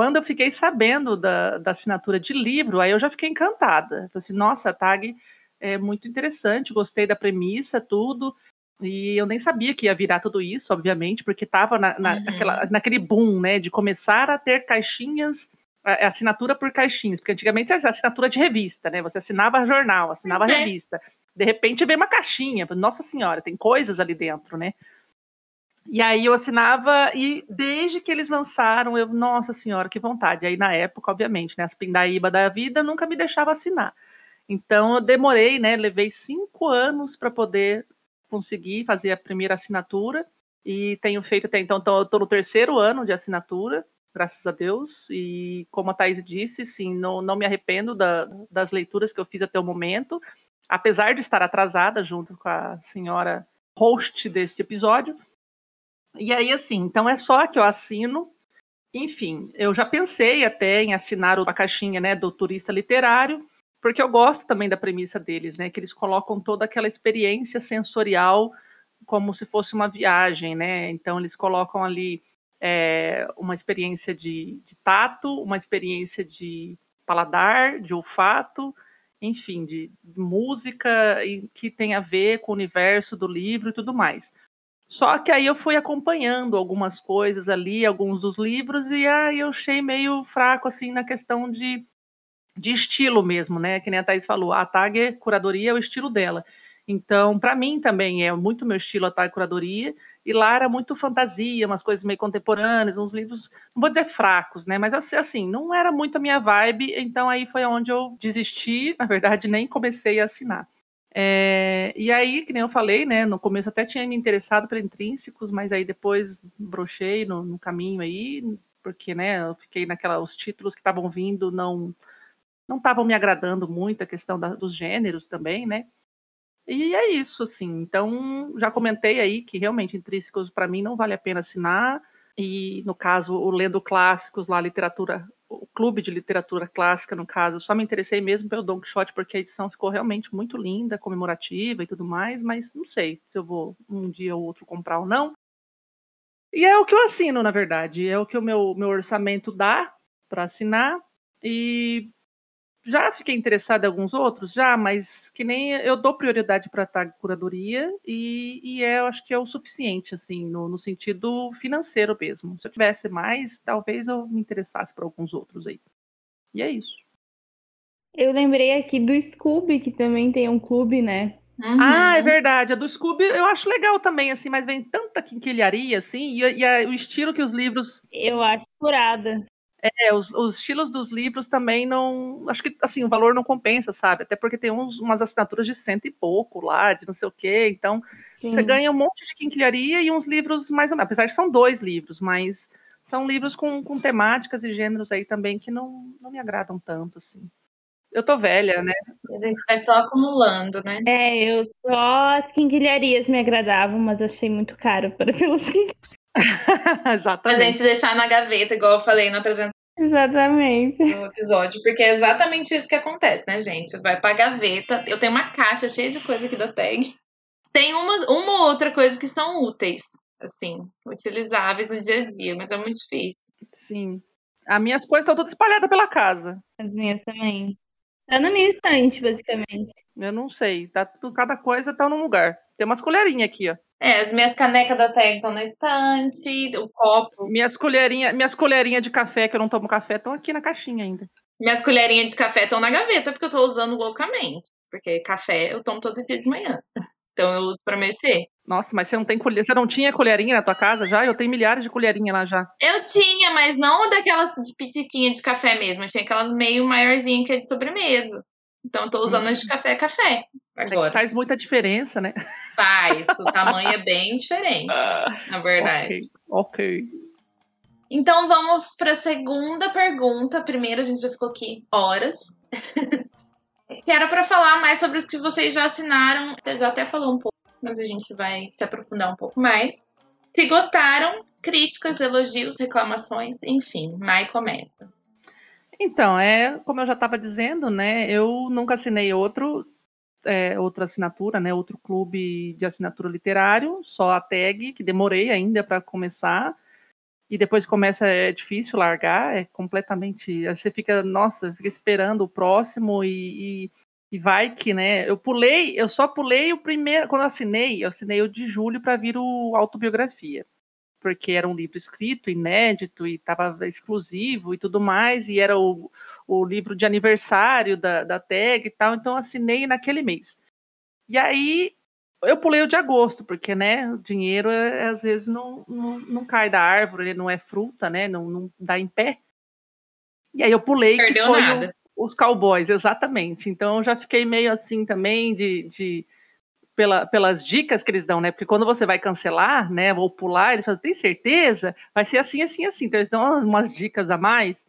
Quando eu fiquei sabendo da, da assinatura de livro, aí eu já fiquei encantada. Falei assim, nossa, a tag é muito interessante, gostei da premissa, tudo. E eu nem sabia que ia virar tudo isso, obviamente, porque estava na, na, uhum. naquela, naquele boom, né, de começar a ter caixinhas, a, a assinatura por caixinhas, porque antigamente era assinatura de revista, né, você assinava jornal, assinava uhum. revista. De repente veio uma caixinha, nossa senhora, tem coisas ali dentro, né. E aí eu assinava, e desde que eles lançaram, eu, nossa senhora, que vontade. Aí na época, obviamente, né, as pindaíba da vida nunca me deixava assinar. Então eu demorei, né, levei cinco anos para poder conseguir fazer a primeira assinatura, e tenho feito até então, então eu estou no terceiro ano de assinatura, graças a Deus, e como a Thais disse, sim, não, não me arrependo da, das leituras que eu fiz até o momento, apesar de estar atrasada junto com a senhora host desse episódio, e aí, assim, então é só que eu assino. Enfim, eu já pensei até em assinar a caixinha né, do turista literário, porque eu gosto também da premissa deles, né? Que eles colocam toda aquela experiência sensorial como se fosse uma viagem, né? Então eles colocam ali é, uma experiência de, de, tato, uma experiência de paladar, de olfato, enfim, de, de música que tem a ver com o universo do livro e tudo mais. Só que aí eu fui acompanhando algumas coisas ali, alguns dos livros, e aí eu achei meio fraco, assim, na questão de, de estilo mesmo, né? Que nem a Thaís falou, a tag curadoria é o estilo dela. Então, para mim também é muito meu estilo a tag curadoria, e lá era muito fantasia, umas coisas meio contemporâneas, uns livros, não vou dizer fracos, né? Mas assim, não era muito a minha vibe, então aí foi onde eu desisti, (laughs) na verdade, nem comecei a assinar. É, e aí, que nem eu falei, né, no começo até tinha me interessado por intrínsecos, mas aí depois brochei no, no caminho aí, porque, né, eu fiquei naquela, os títulos que estavam vindo não não estavam me agradando muito, a questão da, dos gêneros também, né, e é isso, assim, então já comentei aí que realmente intrínsecos para mim não vale a pena assinar, e no caso, o Lendo Clássicos, lá, literatura o clube de literatura clássica, no caso, só me interessei mesmo pelo Don Quixote, porque a edição ficou realmente muito linda, comemorativa e tudo mais, mas não sei se eu vou um dia ou outro comprar ou não. E é o que eu assino, na verdade, é o que o meu, meu orçamento dá para assinar, e já fiquei interessada em alguns outros, já, mas que nem eu dou prioridade para a tag curadoria e, e é, eu acho que é o suficiente, assim, no, no, sentido financeiro mesmo. Se eu tivesse mais, talvez eu me interessasse por alguns outros aí. E é isso. Eu lembrei aqui do Scooby, que também tem um clube, né? Uhum. Ah, é verdade. A do Scooby eu acho legal também, assim, mas vem tanta quinquilharia, assim, e, e a, o estilo que os livros. Eu acho curada. É, os, os, estilos dos livros também não. Acho que assim, o valor não compensa, sabe? Até porque tem uns, umas assinaturas de cento e pouco lá, de não sei o quê. Então, Sim. você ganha um monte de quinquilharia e uns livros mais ou menos. Apesar de são dois livros, mas são livros com, com temáticas e gêneros aí também que não, não me agradam tanto, assim. Eu tô velha, né? A gente vai só acumulando, né? É, eu só as quinquilharias me agradavam, mas achei muito caro para (laughs) pelos (laughs) exatamente. A gente deixar na gaveta, igual eu falei na apresentação. Exatamente. No episódio, porque é exatamente isso que acontece, né, gente? Vai pra gaveta. Eu tenho uma caixa cheia de coisa aqui da tag. Tem uma, uma outra coisa que são úteis, assim, utilizáveis no dia a dia, mas é muito difícil. Sim. As minhas coisas estão todas espalhadas pela casa. As minhas também. Tá na minha estante, basicamente. Eu não sei. Tá, cada coisa tá num lugar. Tem umas colherinhas aqui, ó. É, as minhas canecas da Teg estão na estante, o copo. Minhas colherinhas minhas colherinha de café, que eu não tomo café, estão aqui na caixinha ainda. Minhas colherinhas de café estão na gaveta, porque eu tô usando loucamente. Porque café eu tomo todo dia de manhã. (laughs) Então eu uso para mexer. Nossa, mas você não tem colher... você não tinha colherinha na tua casa já? Eu tenho milhares de colherinha lá já. Eu tinha, mas não daquelas de pitiquinha de café mesmo. Eu tinha aquelas meio maiorzinhas que é de sobremesa. Então eu tô usando as de café café. Agora. Faz muita diferença, né? Faz. O (laughs) tamanho é bem diferente, na verdade. Ok. okay. Então vamos para a segunda pergunta. Primeiro a gente já ficou aqui horas. que era para falar mais sobre os que vocês já assinaram. Já até falou um pouco, mas a gente vai se aprofundar um pouco mais. Se gostaram, críticas, elogios, reclamações, enfim, Mai começa. Então, é como eu já estava dizendo, né? Eu nunca assinei outro, é, outra assinatura, né? Outro clube de assinatura literário, só a tag, que demorei ainda para começar. e depois começa, é difícil largar, é completamente. Você fica, nossa, fica esperando o próximo e, e, e vai que, né? Eu pulei, eu só pulei o primeiro, quando eu assinei, eu assinei o de julho para vir o autobiografia porque era um livro escrito, inédito e estava exclusivo e tudo mais, e era o, o livro de aniversário da, da tag e tal, então assinei naquele mês. E aí eu pulei o de agosto, porque né, o dinheiro é, às vezes não, não, não, cai da árvore, ele não é fruta, né? Não, não dá em pé. E aí eu pulei Perdeu que foi o, os cowboys, exatamente. Então eu já fiquei meio assim também de, de pela, pelas dicas que eles dão, né? Porque quando você vai cancelar, né, ou pular, eles falam, tem certeza? Vai ser assim, assim, assim. Então eles dão umas dicas a mais.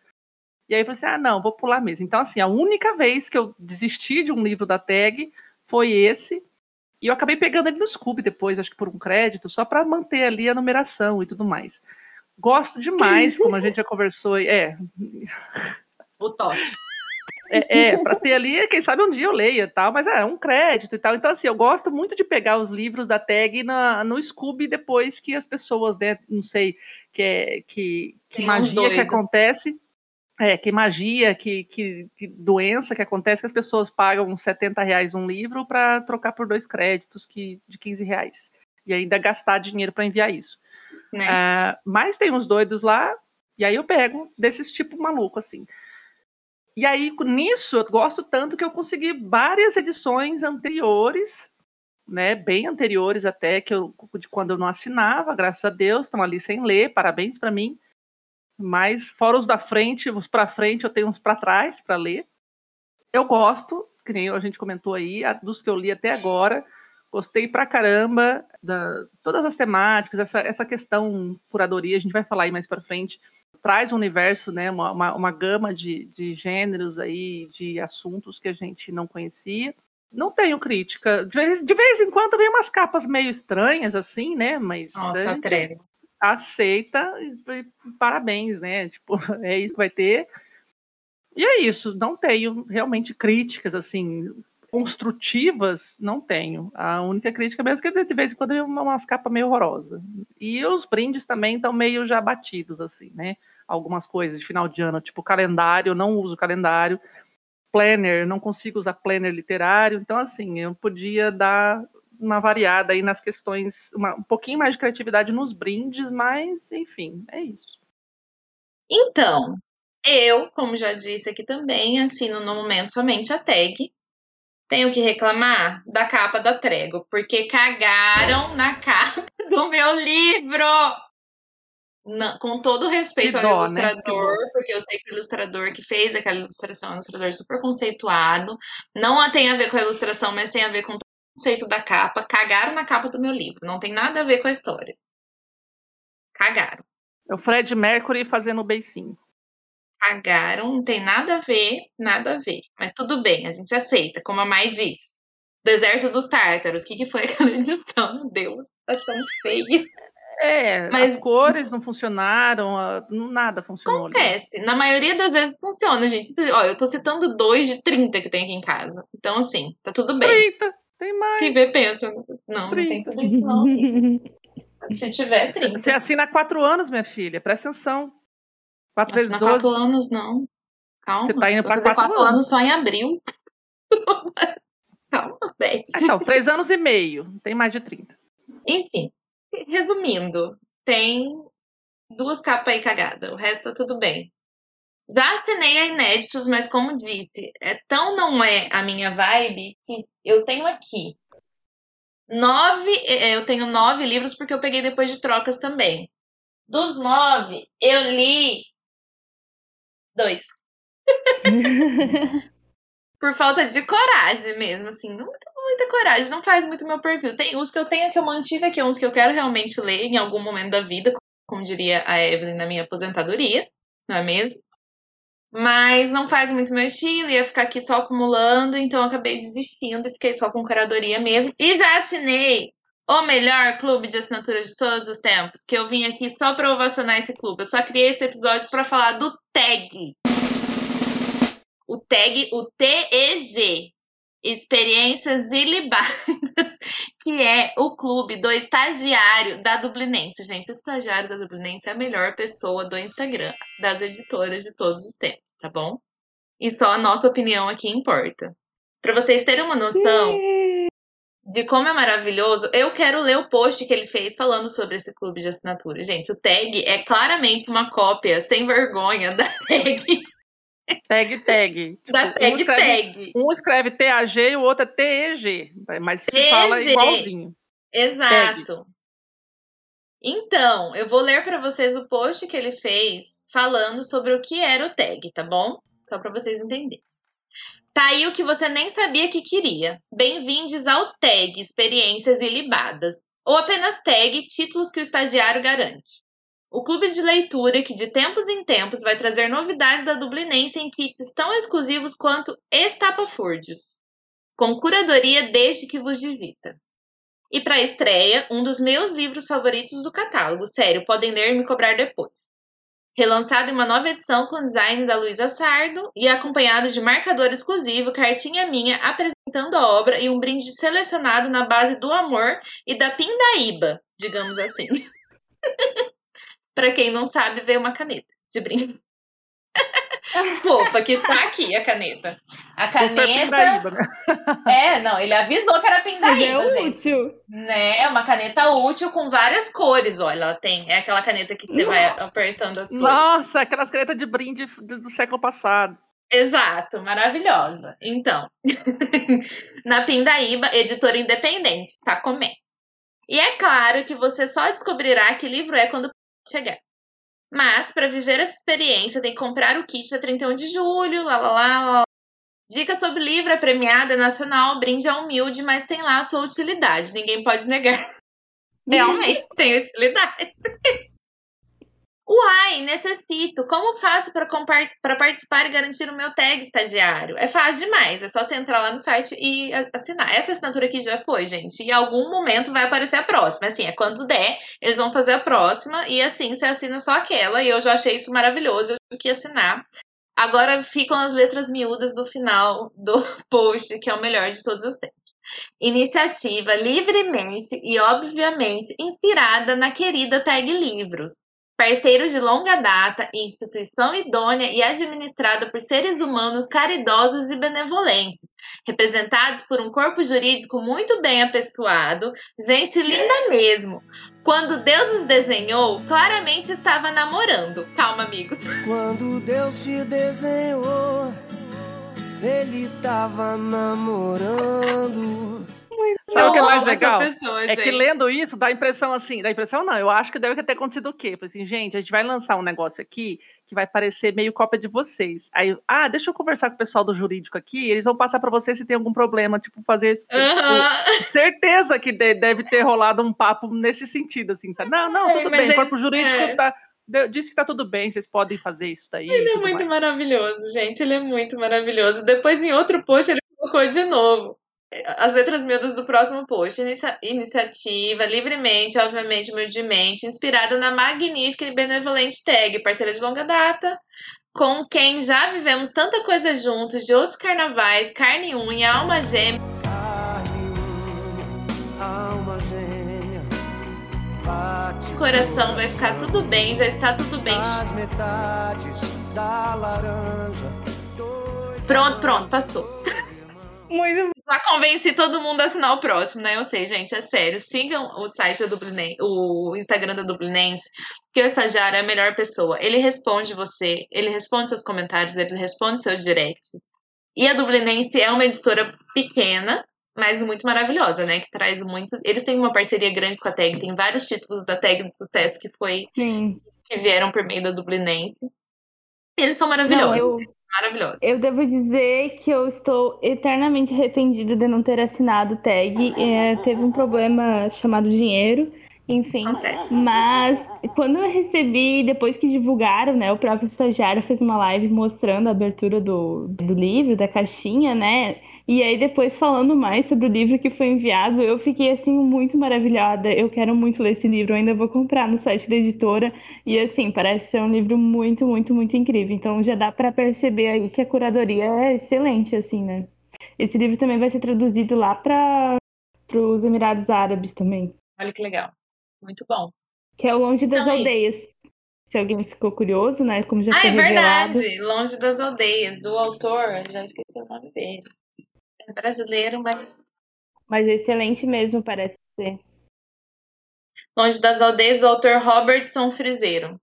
E aí você, ah, não, vou pular mesmo. Então, assim, a única vez que eu desisti de um livro da tag foi esse. E eu acabei pegando ele no Scooby depois, acho que por um crédito, só para manter ali a numeração e tudo mais. Gosto demais, como a gente já conversou. É. O top. É, é para ter ali, quem sabe um dia eu leia tal, mas é um crédito e tal. Então, assim, eu gosto muito de pegar os livros da tag na, no Scooby depois que as pessoas, né, não sei, que, é, que, que magia que acontece. É, que magia, que, que, que, doença que acontece que as pessoas pagam 70 reais um livro para trocar por dois créditos que, de 15 reais. E ainda gastar dinheiro para enviar isso. Né? Uh, mas tem uns doidos lá, e aí eu pego desses tipo maluco, assim. E aí, nisso, eu gosto tanto que eu consegui várias edições anteriores, né, bem anteriores até, que eu, de quando eu não assinava, graças a Deus, estão ali sem ler, parabéns para mim. Mas, fora os da frente, os para frente, eu tenho uns para trás para ler. Eu gosto, que nem a gente comentou aí, dos que eu li até agora, gostei pra caramba da todas as temáticas, essa, essa questão curadoria, a gente vai falar aí mais para frente traz um universo, né, uma, uma, uma gama de, de gêneros aí, de assuntos que a gente não conhecia. Não tenho crítica. De vez, de vez em quando vem umas capas meio estranhas, assim, né? Mas Nossa, aceita e, parabéns, né? (laughs) Tipo, é isso que vai ter. E é isso, não tenho realmente críticas, assim, construtivas, não tenho. A única crítica mesmo é que de vez em quando é umas capas meio horrorosas. E os brindes também estão meio já batidos, assim, né? Algumas coisas de final de ano, tipo calendário, eu não uso calendário. Planner, não consigo usar planner literário. Então, assim, eu podia dar uma variada aí nas questões, uma, um pouquinho mais de criatividade nos brindes, mas, enfim, é isso. Então, eu, como já disse aqui também, assino no momento somente a tag, tenho que reclamar da capa da Trego, porque cagaram na capa (laughs) do meu livro. Na, com todo respeito ao dó, né? ilustrador, né? porque eu sei que o ilustrador que fez aquela ilustração é um ilustrador super conceituado. Não tem a ver com a ilustração, mas tem a ver com o conceito da capa. Cagaram na capa do meu livro. Não tem nada a ver com a história. Cagaram. É o Fred Mercury fazendo o beicinho pagaram, não tem nada a ver, nada a ver. Mas tudo bem, a gente aceita, como a Mai disse. Deserto dos Tártaros, o que, que foi aquela edição? Meu Deus, tá tão feia. É, Mas, as cores não funcionaram, nada funcionou. Acontece. Ali. Na maioria das vezes funciona, gente. Ó, eu tô citando dois de 30 que tem aqui em casa. Então, assim, tá tudo bem. 30, tem mais. Que vê, pensa. Não, 30. não tem tudo isso, não. (laughs) Se tivesse. Você assina há quatro anos, minha filha, presta atenção. 4 vezes 12. 4 anos, não. Calma. Você tá indo pra 4 anos. anos só em abril. (laughs) Calma, Beth. Então, 3 anos e meio. Tem mais de 30. Enfim, resumindo, tem duas capas aí cagadas. O resto tá tudo bem. Já assinei a inéditos, mas como disse, é tão não é a minha vibe que eu tenho aqui nove. É, eu tenho nove livros porque eu peguei depois de trocas também. Dos nove, eu li Dois. (laughs) Por falta de coragem mesmo, assim. Não tenho muita coragem, não faz muito meu perfil. Tem os que eu tenho que eu mantive aqui, uns que eu quero realmente ler em algum momento da vida, como diria a Evelyn na minha aposentadoria, não é mesmo? Mas não faz muito meu estilo, ia ficar aqui só acumulando, então acabei desistindo e fiquei só com curadoria mesmo. E já assinei o melhor clube de assinaturas de todos os tempos, que eu vim aqui só para ovacionar esse clube. Eu só criei esse episódio para falar do TAG. O TAG, o TEG, Experiências Ilibadas, (laughs) que é o clube do estagiário da Dublinense. Gente, o estagiário da Dublinense é a melhor pessoa do Instagram, das editoras de todos os tempos, tá bom? E só a nossa opinião aqui importa. Para vocês terem uma noção de como é maravilhoso, eu quero ler o post que ele fez falando sobre esse clube de assinatura. Gente, o tag é claramente uma cópia sem vergonha da (laughs) tag. Tag, tag. Tipo, Da tag, um, escreve, tag. um escreve TAG e o outro é TEG. Mas se fala igualzinho. Exato. Então, eu vou ler para vocês o post que ele fez falando sobre o que era o tag, tá bom? Só para vocês entenderem. Tá aí o que você nem sabia que queria. Bem-vindos ao tag Experiências Ilibadas. Ou apenas tag Títulos que o estagiário garante. O clube de leitura que de tempos em tempos vai trazer novidades da Dublinense em kits tão exclusivos quanto estapafúrdios. Com curadoria desde que vos divita. E para a estreia, um dos meus livros favoritos do catálogo. Sério, podem ler e me cobrar depois. Relançado em uma nova edição com design da Luísa Sardo e acompanhado de marcador exclusivo, cartinha minha apresentando a obra e um brinde selecionado na base do amor e da pindaíba, digamos assim. (laughs) para quem não sabe, veio uma caneta de brinde. (laughs) Fofa, que tá aqui a caneta. A Super caneta. pindaíba, né? (laughs) É, não, ele avisou que era Mas é pindaíba, gente. útil. Né? É uma caneta útil com várias cores, olha, ela tem. É aquela caneta que você vai apertando as cores. Nossa, aquelas canetas de brinde do, do século passado. Exato, maravilhosa. Então, (laughs) na Pindaíba, editora independente, tá comendo. E é claro que você só descobrirá que livro é quando chegar. Mas, para viver essa experiência, tem que comprar o kit a 31 de julho, lá, lá, lá, lá. Dica sobre livro é premiada, é nacional, brinde é humilde, mas tem lá a sua utilidade. Ninguém pode negar. Realmente tem utilidade. (laughs) Uai, necessito. Como faço para participar e garantir o meu tag estagiário? É fácil demais. É só você entrar lá no site e assinar. Essa assinatura aqui já foi, gente. Em algum momento vai aparecer a próxima. Assim, é quando der, eles vão fazer a próxima. E assim, você assina só aquela. E eu já achei isso maravilhoso. Eu tive que assinar. Agora ficam as letras miúdas do final do (laughs) post, que é o melhor de todos os tempos. Iniciativa livremente e, obviamente, inspirada na querida Tag Livros. Parceiro de longa data, instituição idônea e administrada por seres humanos caridosos e benevolentes, representados por um corpo jurídico muito bem apessoado, gente linda mesmo. Quando Deus os desenhou, claramente estava namorando. Calma, amigo. Quando Deus te desenhou, ele tava namorando. Sabe o que é mais legal? pessoa, É que lendo isso dá a impressão assim, dá a impressão não, eu acho que deve ter acontecido o quê? Falei assim, gente, a gente vai lançar um negócio aqui que vai parecer meio cópia de vocês. Aí, ah, deixa eu conversar com o pessoal do jurídico aqui, eles vão passar para vocês se tem algum problema, tipo, fazer, tipo, certeza que de- deve ter rolado um papo nesse sentido, assim, sabe? Não, não, É, tudo mas bem, o corpo jurídico é. tá, disse que tá tudo bem, vocês podem fazer isso daí. Ele é muito mais. maravilhoso, gente. Ele é muito maravilhoso. Depois, em outro post, ele colocou de novo. As letras miúdas do próximo post. Inicia- iniciativa, livremente, obviamente, humildemente, inspirada na magnífica e benevolente tag, parceira de longa data, com quem já vivemos tanta coisa juntos, de outros carnavais, carne e unha, alma gêmea. Coração vai ficar tudo bem, já está tudo bem. Pronto, pronto, passou. Muito Já convenci todo mundo a assinar o próximo, né? Eu sei, gente, é sério. Sigam o site da Dublinense, o Instagram da Dublinense, que o estagiário é a melhor pessoa. Ele responde você, ele responde seus comentários, ele responde seus directs. E a Dublinense é uma editora pequena, mas muito maravilhosa, né? Que traz muito. Ele tem uma parceria grande com a Tag, tem vários títulos da Tag do sucesso que foi sim. que vieram por meio da Dublinense. Eles são Não, maravilhosos, eu, maravilhosos. eu devo dizer que eu estou eternamente arrependida de não ter assinado o tag. É, teve um problema chamado dinheiro, enfim. Acontece. Mas quando eu recebi, depois que divulgaram, né, o próprio estagiário fez uma live mostrando a abertura do, do livro, da caixinha, né? E aí depois falando mais sobre o livro que foi enviado, eu fiquei assim muito maravilhada. Eu quero muito ler esse livro, eu ainda vou comprar no site da editora. E assim, parece ser um livro muito, muito, muito incrível. Então já dá para perceber aí que a curadoria é excelente, assim, né? Esse livro também vai ser traduzido lá para pros Emirados Árabes também. Olha que legal. Muito bom. Que é o Longe das Então é Aldeias. Se alguém ficou curioso, né? Como já Ah, foi é revelado. verdade. Longe das Aldeias, do autor, já esqueci o nome dele. É brasileiro, mas Mas excelente mesmo, parece ser. Longe das Aldeias, do autor Robertson Frizeiro.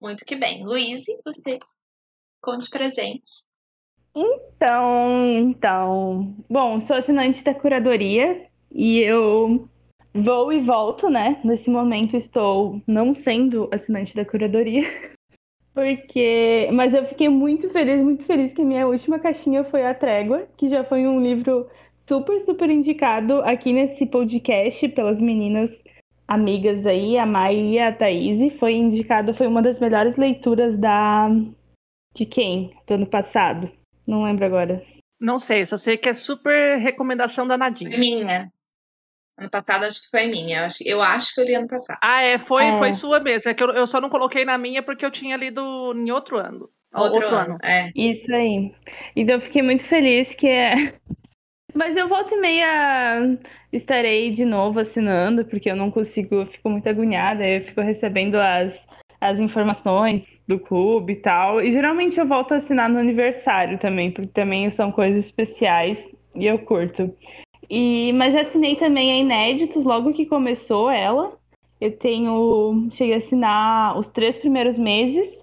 Muito que bem. Luiz, você conte pra gente. Então, então. Bom, sou assinante da curadoria e eu vou e volto, né? Nesse momento estou não sendo assinante da curadoria. (laughs) Porque. Mas eu fiquei muito feliz, muito feliz que a minha última caixinha foi A Trégua, que já foi um livro super, super indicado aqui nesse podcast pelas meninas amigas aí, a Mai e a Thaís. Foi indicado, foi uma das melhores leituras da. De quem? Do ano passado. Não lembro agora. Não sei, só sei que é super recomendação da Foi Nadine. minha. Ano passado acho que foi minha. Eu acho, eu acho que eu li ano passado. Ah, é, foi, É. foi sua mesmo. É que eu, eu só não coloquei na minha porque eu tinha lido em outro ano. Outro, ano. É. Isso aí. Então eu fiquei muito feliz que é. (laughs) Mas eu volto e meia estarei de novo assinando, porque eu não consigo, eu fico muito agoniada, eu fico recebendo as, as informações do clube e tal. E geralmente eu volto a assinar no aniversário também, porque também são coisas especiais e eu curto. E, mas já assinei também a Inéditos logo que começou ela. Eu tenho. Cheguei a assinar os três primeiros meses.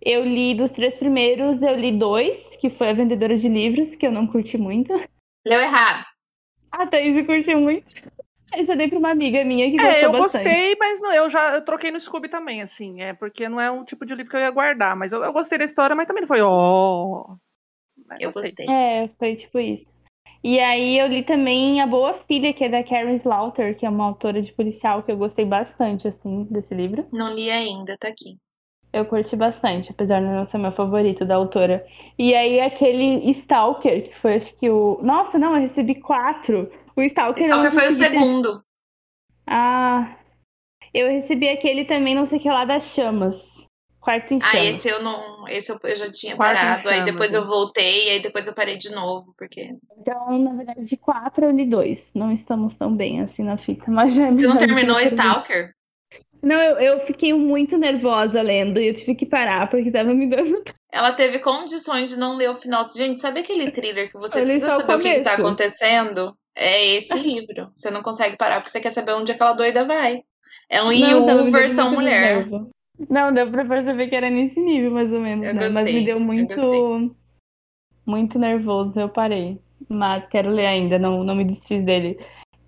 Eu li dos três primeiros, eu li dois, que foi a vendedora de livros, que eu não curti muito. Leu errado. A Thaís curtiu muito. Eu já dei pra uma amiga minha que gostou É, eu bastante. gostei, mas não, eu já eu troquei no Scooby também, assim, é porque não é um tipo de livro que eu ia guardar, mas eu, eu gostei da história, mas também não foi, ó. Mas Eu gostei. É, foi tipo isso. E aí eu li também A Boa Filha, que é da Karen Slaughter, que é uma autora de policial que eu gostei bastante, assim, desse livro. Não li ainda, tá aqui. Eu curti bastante, apesar de não ser meu favorito da autora. E aí aquele Stalker, que foi acho que o. Nossa, não, eu recebi quatro. O Stalker que foi o consegui ter- segundo? Ah. Eu recebi aquele também, não sei o que lá, das chamas. Quarto Ah, chamas. esse eu não. Esse eu, eu já tinha Quarto parado. aí depois é. eu voltei, aí depois eu parei de novo, porque. Então, na verdade, de quatro eu li dois. Não estamos tão bem assim na fita, (laughs) mas já Você não terminou. Stalker? Não, eu, eu fiquei muito nervosa lendo e eu tive que parar porque tava me dando. (laughs) Ela teve condições de não ler o final. Gente, sabe aquele thriller que você Eu precisa só o saber o que, que tá acontecendo? É esse livro. Você não consegue parar porque você quer saber onde aquela doida vai. É um Não, IU versão mulher. Não, deu pra perceber que era nesse nível, mais ou menos, né? Mas me deu eu muito. Muito nervoso, eu parei. Mas quero ler ainda, não, não me desfiz dele.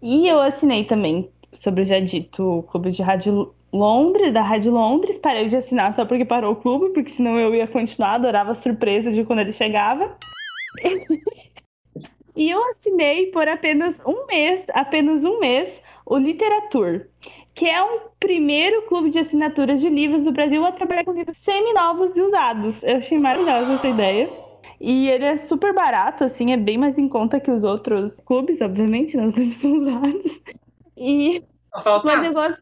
E eu assinei também, sobre o já dito, o Clube de Rádio Londres, da Rádio Londres. Parei de assinar só porque parou o clube, porque senão eu ia continuar, adorava a surpresa de quando ele chegava. (laughs) e eu assinei por apenas um mês, apenas um mês, o Literatur, que é um primeiro clube de assinaturas de livros do Brasil a trabalhar com livros semi-novos e usados. Eu achei maravilhosa essa ideia. E ele é super barato, assim, é bem mais em conta que os outros clubes, obviamente, né? Os livros são usados. E mas eu gosto.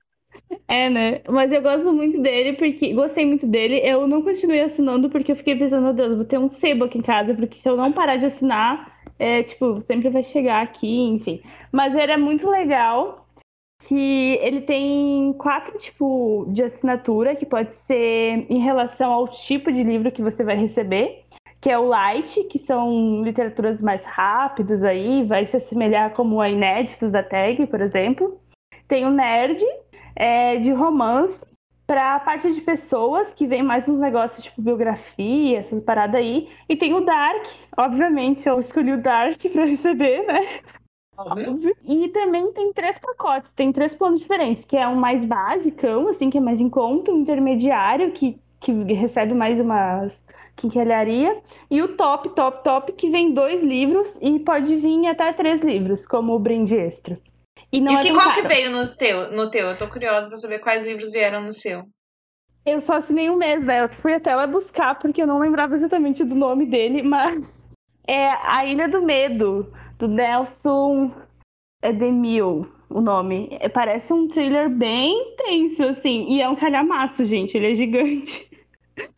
É, né? Mas eu gosto muito dele porque. Gostei muito dele. Eu não continuei assinando porque eu fiquei pensando, meu Deus, vou ter um sebo aqui em casa, porque se eu não parar de assinar, é, tipo, sempre vai chegar aqui, enfim. Mas ele é muito legal. Que ele tem quatro tipos de assinatura, que pode ser em relação ao tipo de livro que você vai receber, que é o light, que são literaturas mais rápidas aí, vai se assemelhar como a inéditos da tag, por exemplo. Tem o nerd, é, de romance, pra parte de pessoas que vem mais uns negócios tipo biografia, essas paradas aí. E tem o dark, obviamente, eu escolhi o dark pra receber, né? Óbvio. E também tem três pacotes, tem três planos diferentes, que é um mais basicão, assim, que é mais em conta, um intermediário, que, que recebe mais umas quinquilharia, e o top, top, top, que vem dois livros e pode vir até três livros, como o brinde extra. E não e é que, qual que veio no teu, no teu? Eu tô curiosa pra saber quais livros vieram no seu. Eu só assinei um mês, né? Eu fui até lá buscar, porque eu não lembrava exatamente do nome dele, mas é A Ilha do Medo, do Nelson Edemil, o nome. É, parece um thriller bem tenso, assim, e é um calhamaço, gente, ele é gigante.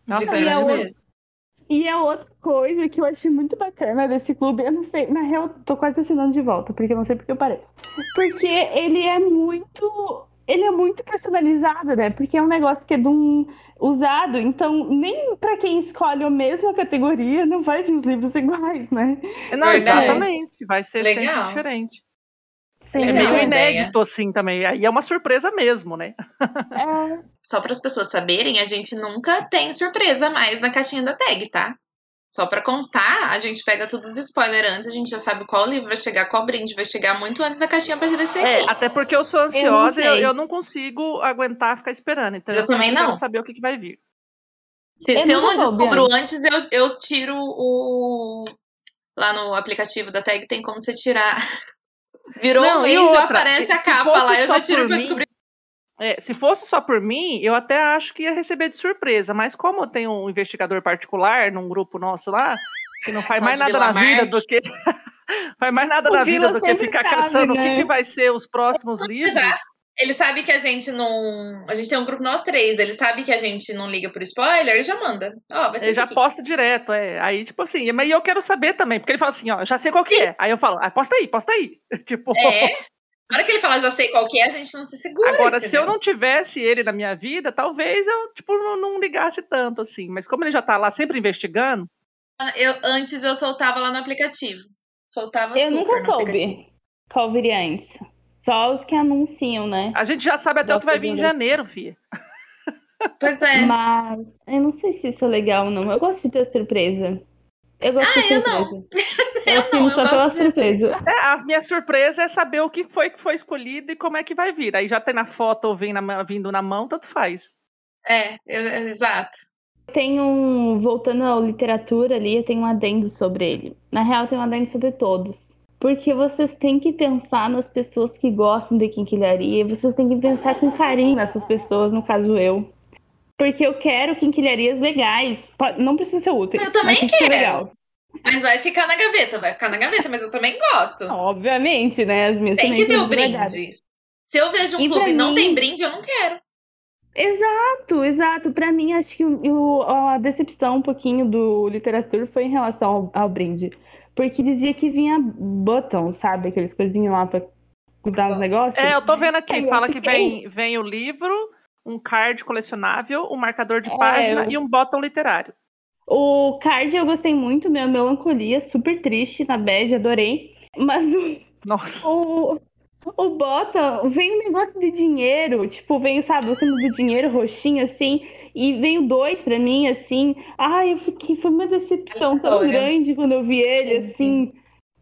Nossa, e é mesmo. outro- E a outra coisa que eu achei muito bacana desse clube, eu não sei, na real, tô quase assinando de volta, porque eu não sei porque eu parei. Porque ele é muito. Ele é muito personalizado, né? Porque é um negócio que é de um usado, então nem pra quem escolhe a mesma categoria não vai vir os livros iguais, né? Não, exatamente. Vai ser sempre Legal. diferente. Tem É meio inédito, assim, também. Aí é uma surpresa mesmo, né? É, Só para as pessoas saberem, a gente nunca tem surpresa mais na caixinha da tag, tá? Só pra constar, a gente pega todos os spoilers antes, a gente já sabe qual livro vai chegar, qual brinde vai chegar muito antes da caixinha pra descer É, aqui. até porque eu sou ansiosa e eu, eu não consigo aguentar ficar esperando. Então Eu eu, também não. quero saber o que, que vai vir. Se, Eu se eu nunca não descubro antes, eu, eu tiro o. Lá no aplicativo da tag tem como você tirar. (laughs) Virou Não, um e mês, já aparece a capa lá, eu só já tiro pra mim, descobrir. É, se fosse só por mim, eu até acho que ia receber de surpresa. Mas como eu tenho um investigador particular num grupo nosso lá, que não faz mais nada na vida do que. (laughs) faz mais nada O na vida Vila do que ficar sabe, caçando o que, né? que vai ser os próximos livros. Já. Ele sabe que a gente não. A gente tem um grupo nós três. Ele sabe que a gente não liga pro spoiler, ele já manda. Ó, Ele já aqui. posta direto, é. Aí, tipo assim, mas eu quero saber também, porque ele fala assim, ó, já sei qual que é. Aí eu falo, ah, posta aí, posta aí. (laughs) tipo, É. Na hora que ele fala, já sei qual que é, a gente não se segura. agora, se eu entendeu? não tivesse ele na minha vida, talvez eu, tipo, não, não ligasse tanto, assim. Mas como ele já tá lá sempre investigando, Eu, antes eu soltava lá no aplicativo. Soltava eu super nunca no aplicativo. soube qual viria antes. Só os que anunciam, né? a gente já sabe até o que vai vir em janeiro, filha. Pois é. Mas eu não sei se isso é legal ou não. Eu gosto de ter surpresa. Eu gosto de ter Ah, eu surpresa. não. (laughs) Eu, Eu não, eu só pela de- surpresa. É, a minha surpresa é saber o que foi que foi escolhido e como é que vai vir. Aí já tem na foto ou vem na mão- vindo na mão, tanto faz. É, eu- exato. Tem um. Voltando à literatura ali, eu tenho um adendo sobre ele. Na real, tem um adendo sobre todos. Porque vocês têm que pensar nas pessoas que gostam de quinquilharia. e Vocês têm que pensar com carinho nessas pessoas, no caso eu. Porque eu quero quinquilharias legais. Não precisa ser útil. Eu também mas quero. legal. Mas vai ficar na gaveta, vai ficar na gaveta, mas eu também gosto. Obviamente, né? As minhas Tem que ter o brinde. Se eu vejo um E clube e não mim- tem brinde, eu não quero. Exato, exato. Pra mim, acho que o- a decepção um pouquinho do literatura foi em relação ao, ao brinde. Porque dizia que vinha botão, sabe? Aqueles coisinhos lá pra dar os negócios. É, eu tô vendo aqui, eu fala que vem, vem o livro, um card colecionável, um marcador de É, página eu- e um botão literário. O card eu gostei muito, minha melancolia, super triste na bad, adorei. Mas o, Nossa. o, o bottom vem um negócio de dinheiro, tipo, vem, sabe, o símbolo do dinheiro roxinho assim. E veio dois pra mim, assim. Ai, eu fiquei, foi uma decepção tão grande quando eu vi ele, Sim, assim.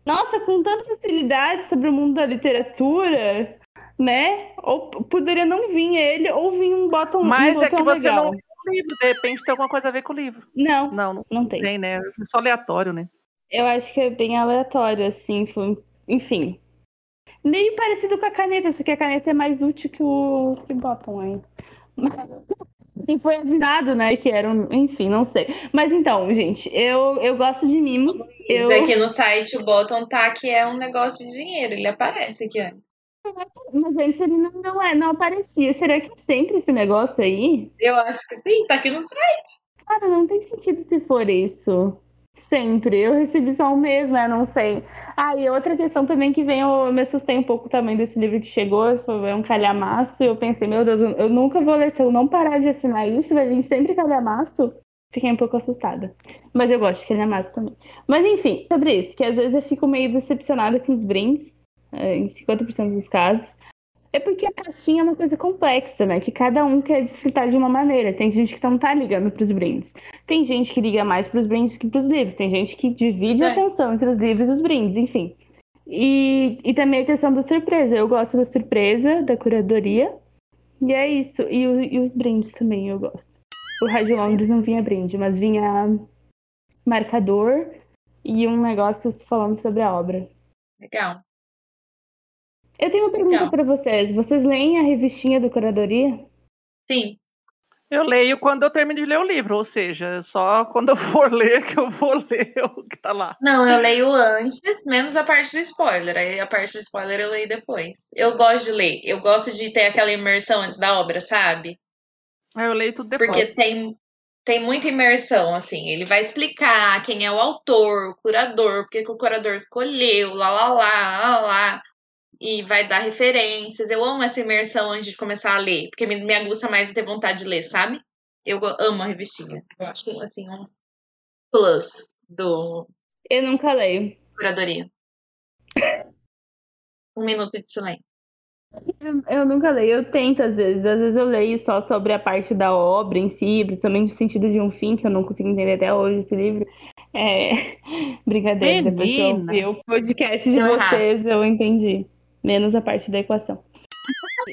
Nossa, com tanta facilidade sobre o mundo da literatura, né? Ou poderia não vir ele, ou vir um bottom um Mas é que botão você legal. não leu o livro, de repente tem alguma coisa a ver com o livro. Não, Não, não não tem. tem, né? É só aleatório, né? Eu acho que é bem aleatório, assim. Foi... Enfim. Meio parecido com a caneta, só que a caneta é mais útil que o que bottom aí. E foi avisado, né? Que era um. Enfim, não sei. Mas então, gente, eu, eu gosto de mimos. Eu... Diz aqui no site o bottom tá que é um negócio de dinheiro. Ele aparece aqui, ó. Mas antes ele não, não, é, não aparecia. Será que é sempre esse negócio aí? Eu acho que sim, tá aqui no site. Cara, não tem sentido se for isso. Sempre. Eu recebi só um mês, né? Não sei. Ah, e outra questão também que vem, eu me assustei um pouco também desse livro que chegou, foi um calhamaço, e eu pensei, meu Deus, eu nunca vou ler, se eu não parar de assinar isso, vai vir sempre calhamaço. Fiquei um pouco assustada. Mas eu gosto de calhamaço também. Mas enfim, sobre isso, que às vezes eu fico meio decepcionada com os brindes, é, em 50% dos casos. É porque a caixinha é uma coisa complexa, né? Que cada um quer desfrutar de uma maneira. Tem gente que não tá ligando pros brindes. Tem gente que liga mais pros brindes que pros livros. Tem gente que divide a É. atenção entre os livros e os brindes, enfim. E, e também a questão da surpresa. Eu gosto da surpresa, da curadoria. E é isso. E, o- e os brindes também eu gosto. O Rádio Londres não vinha brinde, mas vinha marcador e um negócio falando sobre a obra. Legal. Eu tenho uma pergunta Legal. para vocês. Vocês leem a revistinha do Curadoria? Sim. Eu leio quando eu termino de ler o livro, ou seja, só quando eu for (laughs) ler que eu vou ler (laughs) o que tá lá. Não, eu leio antes, menos a parte do spoiler. Aí a parte do spoiler eu leio depois. Eu gosto de ler. Eu gosto de ter aquela imersão antes da obra, sabe? Aí eu leio tudo Porque depois. tem. tem muita imersão, assim. Ele vai explicar quem é o autor, o curador, por que o curador escolheu, lá, lá, lá, lá, lá. E vai dar referências. Eu amo essa imersão antes de começar a ler, porque me, me aguça mais ter vontade de ler, sabe? Eu amo a revistinha. Eu acho, assim, um plus do Eu nunca leio. curadoria. Um minuto de silêncio. Eu, eu nunca leio, eu tento às vezes. Às vezes eu leio só sobre a parte da obra em si, principalmente no sentido de um fim, que eu não consigo entender até hoje esse livro. É... (laughs) Brincadeira, depois que eu Menina. ouvi o podcast de errado. vocês, eu entendi. Menos a parte da equação.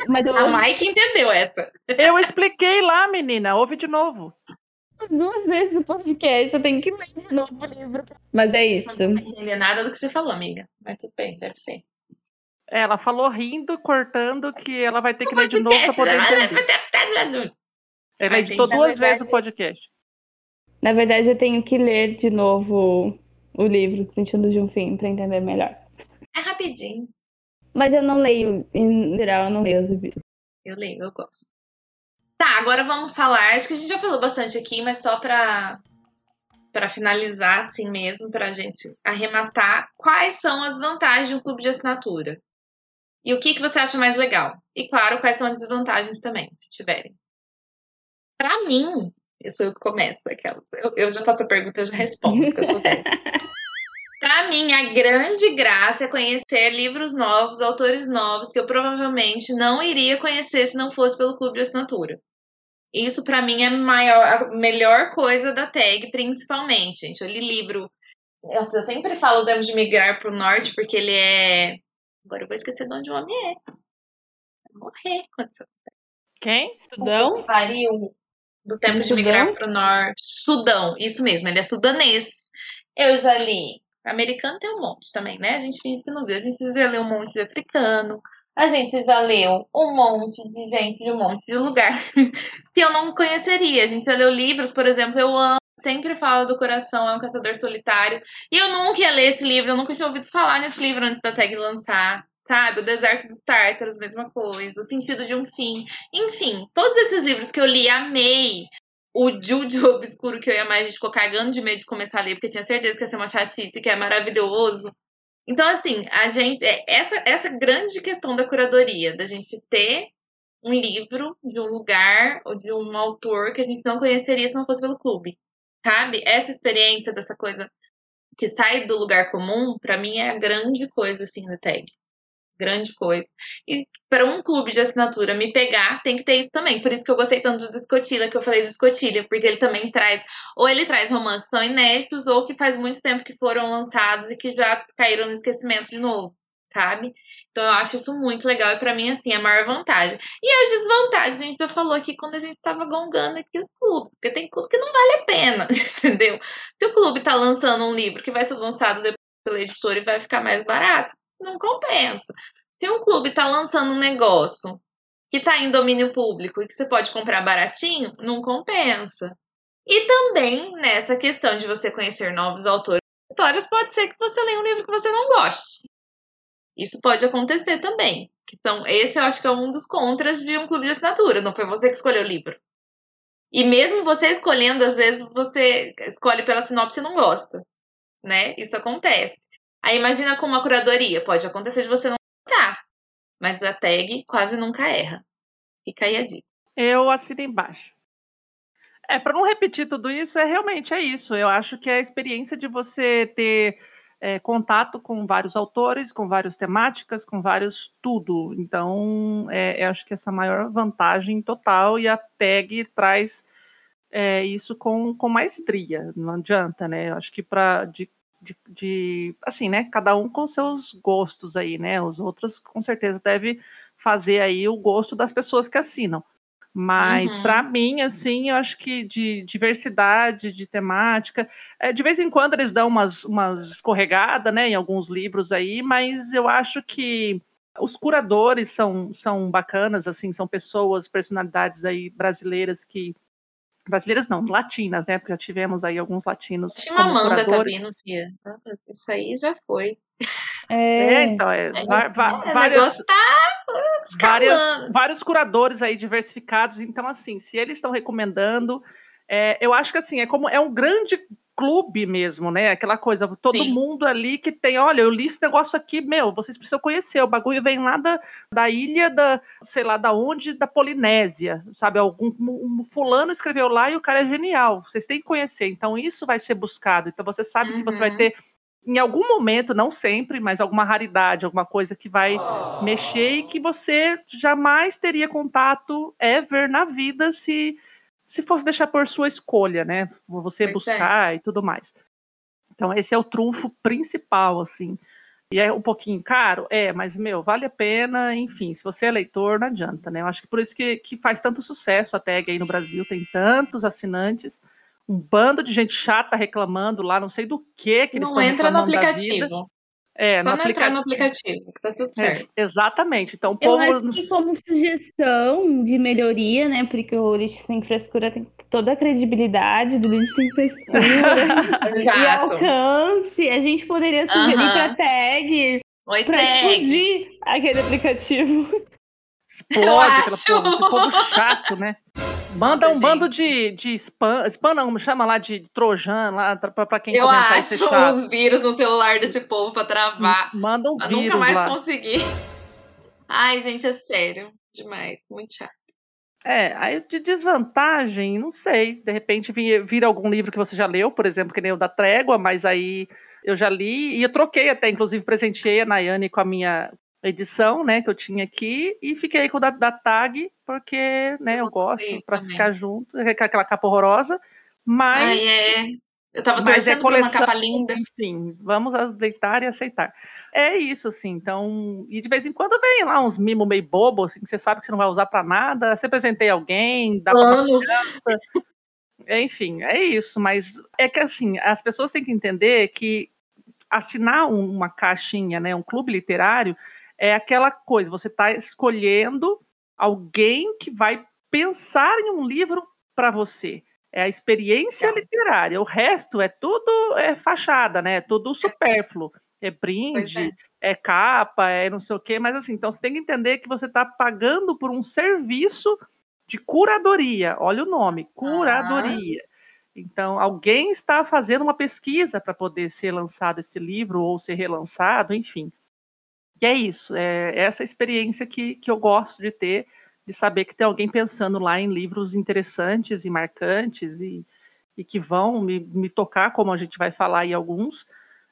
Mas eu A Mike entendeu essa. Eu expliquei lá, menina. Ouve de novo. duas vezes o podcast, eu tenho que ler de novo o livro. Mas é isso. Não entendi nada do que você falou, amiga. Mas tudo bem, deve ser. Ela falou rindo, cortando, que ela vai ter que ler de novo para poder entender. Ela editou duas vezes o podcast. Na verdade, eu tenho que ler de novo o livro, Sentido de um Fim, pra entender melhor. É rapidinho. Mas eu não leio, em geral, eu não leio os livros. Eu leio, eu gosto. Tá, agora vamos falar. Acho que a gente já falou bastante aqui, mas só pra, pra finalizar, assim mesmo, pra gente arrematar. Quais são as vantagens de um clube de assinatura? E o que, que você acha mais legal? E, claro, quais são as desvantagens também, se tiverem. Pra mim, eu sou eu que começo aquela. Eu, eu já faço a pergunta, eu já respondo, porque eu sou (laughs) dela. Pra mim, a grande graça é conhecer livros novos, autores novos, que eu provavelmente não iria conhecer se não fosse pelo clube de assinatura. Isso, pra mim, é a, maior, a melhor coisa da tag, principalmente, gente. Eu li livro. Eu sempre falo Demos de Migrar pro Norte, porque ele é. Agora eu vou esquecer de onde o homem é. Vai morrer quando isso Quem? Sudão? pariu do tempo de migrar para o norte. Sudão, isso mesmo, ele é sudanês. Eu já li. Americano tem um monte também, né? A gente finge que não viu. A gente já leu um monte de africano. A gente já leu um monte de gente de um monte de lugar (laughs) que eu não conheceria. A gente já leu livros, por exemplo, eu amo. Sempre fala do coração, é um caçador solitário. E eu nunca ia ler esse livro, eu nunca tinha ouvido falar nesse livro antes da tag lançar. Sabe? O Deserto dos Tártaros, mesma coisa. O Sentido de um Fim. Enfim, todos esses livros que eu li, amei. O Jude Obscuro, que eu e a Mai, a gente ficou cagando de medo de começar a ler, porque tinha certeza que ia ser uma chatice, que é maravilhoso. Então, assim, a gente. é Essa, essa grande questão da curadoria, da gente ter um livro de um lugar ou de um autor que a gente não conheceria se não fosse pelo clube. Sabe? Essa experiência dessa coisa que sai do lugar comum, pra mim é a grande coisa, assim, da tag. Grande coisa. E para um clube de assinatura me pegar, tem que ter isso também. Por isso que eu gostei tanto do Escotilha, que eu falei do Escotilha, porque ele também traz, ou ele traz romances são inéditos, ou que faz muito tempo que foram lançados e que já caíram no esquecimento de novo, sabe? Então eu acho isso muito legal e pra mim, assim, é a maior vantagem. E as desvantagens, a gente já falou aqui quando a gente tava gongando aqui os clubes, porque tem clube que não vale a pena, (laughs) entendeu? Se o clube tá lançando um livro que vai ser lançado depois pela editora e vai ficar mais barato, não compensa. Se um clube tá lançando um negócio que tá em domínio público e que você pode comprar baratinho, não compensa. E também nessa questão de você conhecer novos autores e histórias, pode ser que você leia um livro que você não goste. Isso pode acontecer também. Que são, esse eu acho que é um dos contras de um clube de assinatura. Não foi você que escolheu o livro. E mesmo você escolhendo, às vezes você escolhe pela sinopse e não gosta. Né? Isso acontece. Aí imagina com uma curadoria. Pode acontecer de você não gostar. Mas a tag quase nunca erra. Fica aí a dica. Eu assino embaixo. É, para não repetir tudo isso, é realmente é isso. Eu acho que é a experiência de você ter é, contato com vários autores, com várias temáticas, com vários tudo. Então, é, eu acho que essa é maior vantagem total e a tag traz é, isso com, com maestria. Não adianta, né? Eu acho que para de, de, de, assim, né? Cada um com seus gostos aí, né? Os outros com certeza devem fazer aí o gosto das pessoas que assinam. Mas Uhum. para mim, assim, eu acho que de diversidade, de temática, é, de vez em quando eles dão umas, umas escorregadas, né, em alguns livros aí, mas eu acho que os curadores são, são bacanas, assim, são pessoas, personalidades aí brasileiras que brasileiras não, latinas, né, porque já tivemos aí alguns latinos como Chimamanda tá curadores. vindo, tia. Isso aí já foi. É, É, então, é, É, va- va- tá várias, escalando. vários curadores aí diversificados. Então, assim, se eles estão recomendando, É, eu acho que assim, é como é um grande clube mesmo, né? Aquela coisa, todo Sim. mundo ali que tem, olha, eu li esse negócio aqui, meu, vocês precisam conhecer, o bagulho vem lá da, da ilha da, sei lá, da onde, da Polinésia, sabe? Algum um fulano escreveu lá e o cara é genial, vocês têm que conhecer. Então isso vai ser buscado. Então você sabe que você vai Uhum. ter em algum momento, não sempre, mas alguma raridade, alguma coisa que vai mexer e que você jamais teria contato ever na vida se se fosse deixar por sua escolha, né? Você Pois é. buscar e tudo mais. Então esse é o trunfo principal, assim. E é um pouquinho caro, é, mas meu, vale a pena, enfim, se você é leitor, não adianta, né? Eu acho que por isso que, que faz tanto sucesso a tag aí no Brasil, tem tantos assinantes, um bando de gente chata reclamando lá, não sei do que que eles Não estão entra no reclamando da vida. aplicativo. É, Só no não entrar no aplicativo. aplicativo, que tá tudo É, certo. exatamente. Então, o Eu povo. acho que como sugestão de melhoria, né? Porque o Lixo Sem Frescura tem toda a credibilidade do Lixo Sem Frescura (laughs) e alcance, a gente poderia sugerir Aham. pra tag, Oi, pra tag. explodir aquele aplicativo. Explode aquela porra, que povo chato, né? Manda um bando gente. de, de spam, spam não, chama lá de Trojan, lá pra, pra quem Eu ser acho os vírus no celular desse povo pra travar. Manda uns Pra nunca vírus mais lá. conseguir. (laughs) Ai, gente, é sério. Demais. Muito chato. É, aí de desvantagem, não sei. De repente vi- vira algum livro que você já leu, por exemplo, que nem o da Trégua, mas aí eu já li e eu troquei até, inclusive presenteei a Nayane com a minha edição, né, que eu tinha aqui, e fiquei com o da, da tag, porque, né, eu gosto, isso pra também. ficar junto, é aquela capa horrorosa, mas... Ai, é. Eu tava Mas é por uma coleção, capa linda. enfim, vamos aceitar e aceitar. É isso, assim, então, e de vez em quando vem lá uns mimos meio bobo, assim, que você sabe que você não vai usar pra nada, você presentei alguém, dá pra Plano. criança, enfim, é isso, mas é que assim, as pessoas têm que entender que assinar um- uma caixinha, né, um clube literário, é aquela coisa, você está escolhendo alguém que vai pensar em um livro para você. É a experiência Legal. literária. O resto é tudo é fachada, né? É tudo supérfluo. É brinde, é. capa, é não sei o quê, mas assim, então você tem que entender que você está pagando por um serviço de curadoria. Olha o nome, curadoria. Então, alguém está fazendo uma pesquisa para poder ser lançado esse livro ou ser relançado, enfim. E é isso, é essa experiência que, que eu gosto de ter, de saber que tem alguém pensando lá em livros interessantes e marcantes e, e que vão me, me tocar, como a gente vai falar em alguns.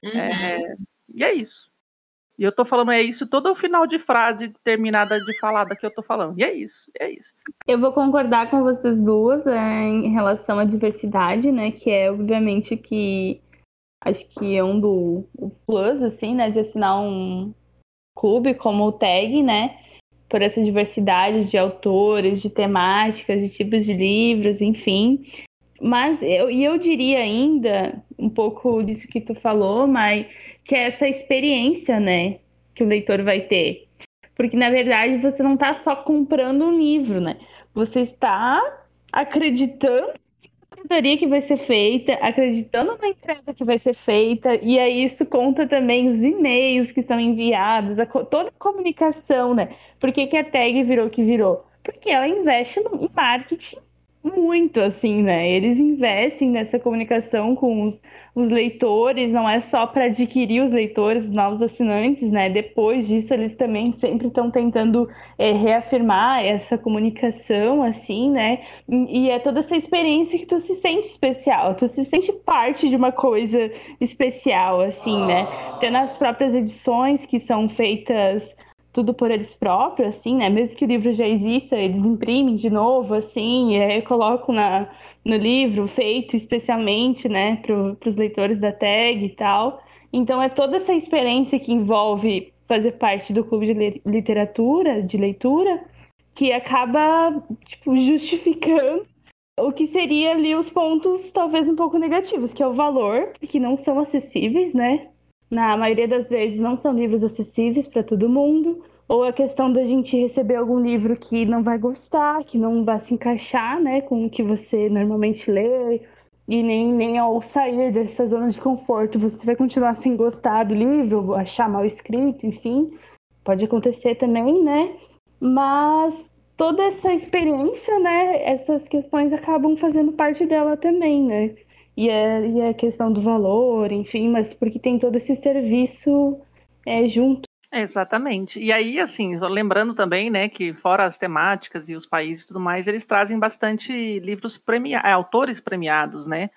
Uhum. É, e é isso. E eu tô falando é isso todo o final de frase terminada de falar da que eu tô falando. E é isso, é isso. Eu vou concordar com vocês duas é, em relação à diversidade, né? Que é obviamente que acho que é um do o plus, assim, né? De assinar um clube como o TAG, né? Por essa diversidade de autores, de temáticas, de tipos de livros, enfim. Mas eu, e eu diria ainda um pouco disso que tu falou, mas que é essa experiência, né? Que o leitor vai ter. Porque, na verdade, você não está só comprando um livro, né? Você está acreditando curadoria que vai ser feita, acreditando na entrega que vai ser feita, e aí isso conta também os e-mails que são enviados, a toda a comunicação, né? Por que, que a tag virou o que virou? Porque ela investe em marketing muito, assim, né? Eles investem nessa comunicação com os, os leitores, não é só para adquirir os leitores, os novos assinantes, né? Depois disso, eles também sempre estão tentando é, reafirmar essa comunicação, assim, né? E, e é toda essa experiência que tu se sente especial, tu se sente parte de uma coisa especial, assim, né? Tendo as próprias edições que são feitas tudo por eles próprios, assim, né? Mesmo que o livro já exista, eles imprimem de novo, assim, e aí colocam na, no livro, feito especialmente, né, para os leitores da tag e tal. Então é toda essa experiência que envolve fazer parte do clube de literatura, de leitura, que acaba, tipo, justificando o que seria ali os pontos talvez um pouco negativos, que é o valor, que não são acessíveis, né? Na maioria das vezes não são livros acessíveis para todo mundo, ou a questão da gente receber algum livro que não vai gostar, que não vai se encaixar, né, com o que você normalmente lê, e nem, nem ao sair dessa zona de conforto você vai continuar sem gostar do livro, achar mal escrito, enfim, pode acontecer também, né? Mas toda essa experiência, né? Essas questões acabam fazendo parte dela também, né? E é, e é questão do valor, enfim, mas porque tem todo esse serviço é, junto. Exatamente. E aí, assim, lembrando também, né, que fora as temáticas e os países e tudo mais, eles trazem bastante livros premiados, autores premiados, né?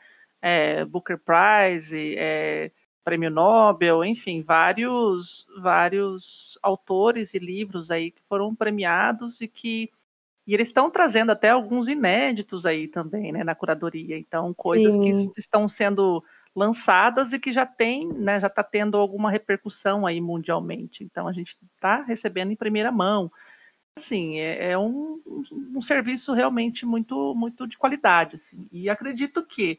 É, Booker Prize, é, Prêmio Nobel, enfim, vários, vários autores e livros aí que foram premiados e que e eles estão trazendo até alguns inéditos aí também, né, na curadoria. Então, coisas Sim. que estão sendo lançadas e que já tem, né, já está tendo alguma repercussão aí mundialmente. Então, a gente está recebendo em primeira mão. Assim, é, é um, um, serviço realmente muito, muito de qualidade, assim. E acredito que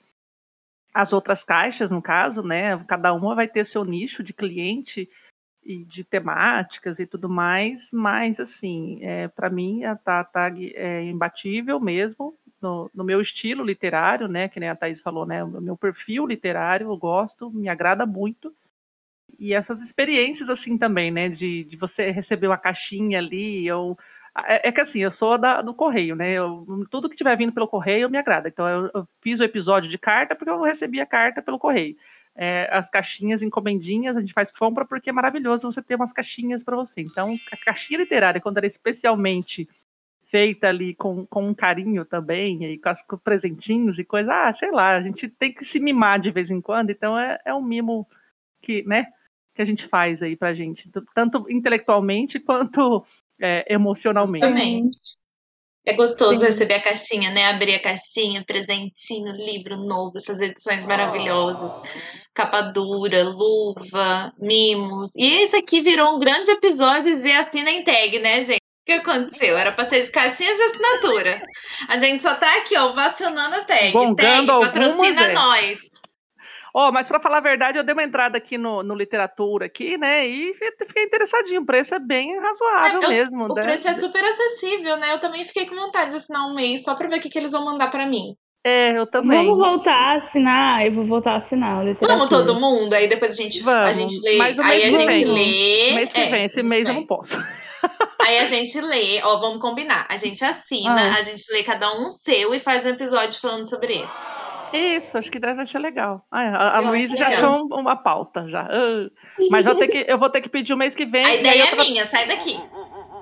as outras caixas, no caso, né, cada uma vai ter seu nicho de cliente e de temáticas e tudo mais, mas assim, é, para mim a TAG é imbatível mesmo, no, no, meu estilo literário, né, que nem a Thaís falou, né, o meu perfil literário, eu gosto, me agrada muito, e essas experiências assim também, né, de, de você receber uma caixinha ali, ou é, é que assim, eu sou da, do correio, né? Eu, tudo que tiver vindo pelo correio me agrada. Então eu, eu, fiz o episódio de carta porque eu recebi a carta pelo correio é, as caixinhas encomendinhas, a gente faz compra porque é maravilhoso você ter umas caixinhas para você. Então, a caixinha literária, quando ela é especialmente feita ali com, com um carinho também, e com, as, com presentinhos e coisa, ah, sei lá, a gente tem que se mimar de vez em quando, então é, é um mimo que, né, que a gente faz aí pra gente, tanto intelectualmente quanto é, emocionalmente. Justamente. É gostoso Sim. receber a caixinha, né? Abrir a caixinha, presentinho, livro novo, essas edições maravilhosas. Capa dura, luva, mimos. E esse aqui virou um grande episódio de assina em tag, né, gente? O que aconteceu? Era ser de caixinhas de assinatura. A gente só tá aqui, ó, vacionando a tag. Bongando tag, patrocina é. nós. Ó, oh, mas para falar a verdade, eu dei uma entrada aqui no, no literatura aqui, né? E fiquei interessadinho. O preço é bem razoável é, eu, mesmo. O né? preço é super acessível, né? Eu também fiquei com vontade de assinar um mês só para ver o que, que eles vão mandar para mim. É, eu também. Vamos voltar a assinar, eu vou voltar a assinar. Vamos todo mundo, aí depois a gente, Vamos, a gente lê. Mas o aí mês a que gente vem. lê. Mês que é, vem, esse mês vem. eu não posso. (laughs) Aí a gente lê, ó, vamos combinar. A gente assina, ah. a gente lê cada um seu e faz um episódio falando sobre ele. Isso, acho que deve ser legal. Ah, a, a Luísa já achou uma pauta já. Uh, mas ter que, eu vou ter que pedir o mês que vem. A ideia é tava... minha, sai daqui.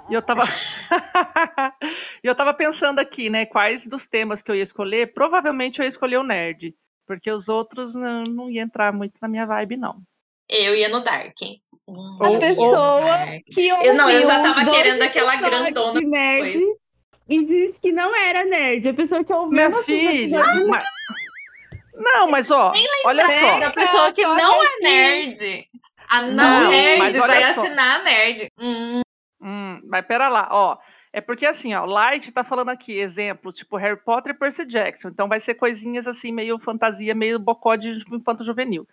E eu tava. (laughs) eu tava pensando aqui, né? Quais dos temas que eu ia escolher. Provavelmente eu ia escolher o nerd. Porque os outros não, não ia entrar muito na minha vibe, não. Eu ia no Dark. Hum, a pessoa dark. que eu não, eu já tava querendo aquela grandona nerd e disse que não era nerd. A pessoa que ouviu Minha filha, mas... Não, mas ó, olha só. A pessoa que não é nerd. A não, não nerd vai assinar a nerd. Hum. Hum, mas pera lá, ó. É porque assim, ó, Light tá falando aqui, exemplo, tipo Harry Potter e Percy Jackson. Então vai ser coisinhas assim, meio fantasia, meio bocó de infanto juvenil.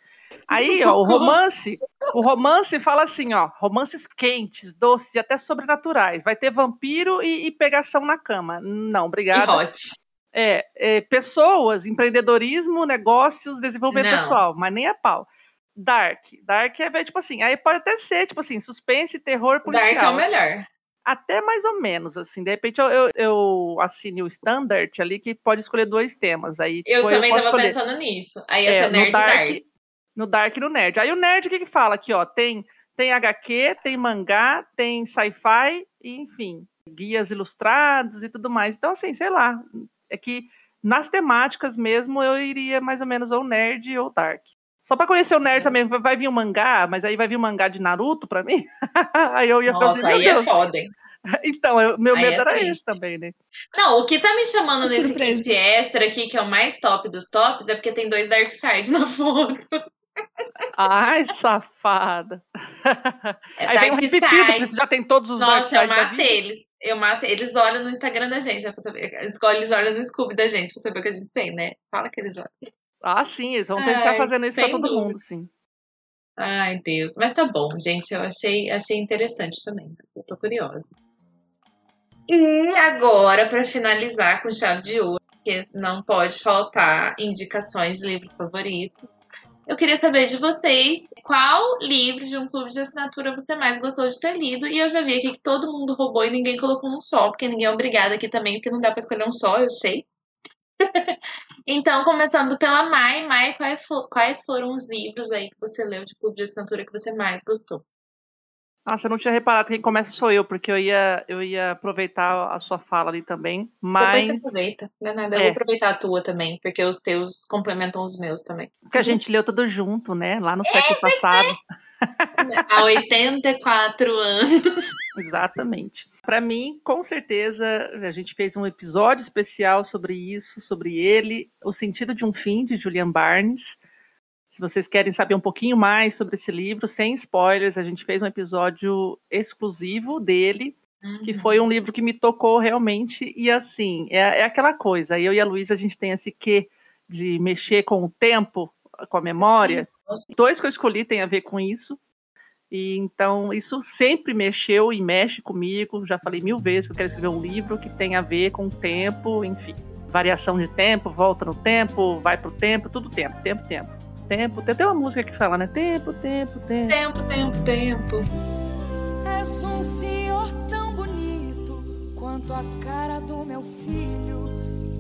Aí, ó, o romance, o romance fala assim, ó, romances quentes, doces e até sobrenaturais. Vai ter vampiro e, e pegação na cama. Não, obrigada. E hot. É, é, pessoas, empreendedorismo, negócios, desenvolvimento Não. pessoal, mas nem a pau. Dark. Dark é tipo assim, aí pode até ser, tipo assim, suspense, terror, policial. Dark é o melhor. Até mais ou menos, assim. De repente eu, eu, eu assine o standard ali que pode escolher dois temas. Aí, tipo, eu também posso tava escolher. pensando nisso. Aí É, nerd no dark, dark. no Dark e no Nerd. Aí o Nerd, o que que fala aqui, ó? Tem, tem HQ, tem mangá, tem sci-fi, enfim, guias ilustrados e tudo mais. Então, assim, sei lá. É que nas temáticas mesmo eu iria mais ou menos ou Nerd ou Dark. Só pra conhecer o Nerd também, vai vir um mangá, mas aí vai vir um mangá de Naruto pra mim? (laughs) aí eu ia assim, Nossa, meu aí é Deus. foda, hein? (laughs) Então, eu- meu Aí medo é era triste. esse também, né? Não, o que tá me chamando (laughs) nesse Surpresa. kit extra aqui, que é o mais top dos tops, é porque tem dois Dark Side na foto. Ai, safada. É aí vem um Dark repetido, porque você já tem todos os Dark Nossa, eu Side da matei vida. eles. Eu matei. Eles olham no Instagram da gente, né, saber. Eles olham no Scooby da gente, pra saber o que a gente tem, né? Fala que eles olham. Ah, sim, eles vão tentar Ai, fazendo isso pra todo dúvida. mundo, sim. Ai, Deus. Mas tá bom, gente. Eu achei, achei interessante também. Eu tô curiosa. E agora, pra finalizar com chave de ouro, porque não pode faltar indicações livros favoritos, eu queria saber de vocês qual livro de um clube de assinatura você mais gostou de ter lido. E eu já vi aqui que todo mundo roubou e ninguém colocou um só, porque ninguém é obrigado aqui também, porque não dá pra escolher um só, eu sei. (laughs) então, começando pela Mai, Mai, quais, quais foram os livros aí que você leu de clube de assinatura que você mais gostou? Nossa, eu não tinha reparado que quem começa sou eu, porque eu ia, eu ia aproveitar a sua fala ali também, mas... Depois você aproveita, não é nada. Eu vou aproveitar a tua também, porque os teus complementam os meus também. Porque a gente leu tudo junto, né? Lá no século é, passado. (laughs) Há 84 anos. Exatamente. Para mim, com certeza, a gente fez um episódio especial sobre isso, sobre ele, O Sentido de um Fim, de Julian Barnes. Se vocês querem saber um pouquinho mais sobre esse livro, sem spoilers, a gente fez um episódio exclusivo dele, uhum. que foi um livro que me tocou realmente. E assim, é, é aquela coisa. Eu e a Luísa, a gente tem esse quê de mexer com o tempo, com a memória. Uhum. Dois que eu escolhi têm a ver com isso. E então isso sempre mexeu e mexe comigo. Já falei mil vezes que eu quero escrever um livro que tem a ver com o tempo, enfim, variação de tempo, volta no tempo, vai para o tempo, tudo tempo, tempo, tempo tempo. Tem até uma música que fala, né? Tempo, tempo, tempo. Tempo, tempo, tempo. És um senhor tão bonito quanto a cara do meu filho.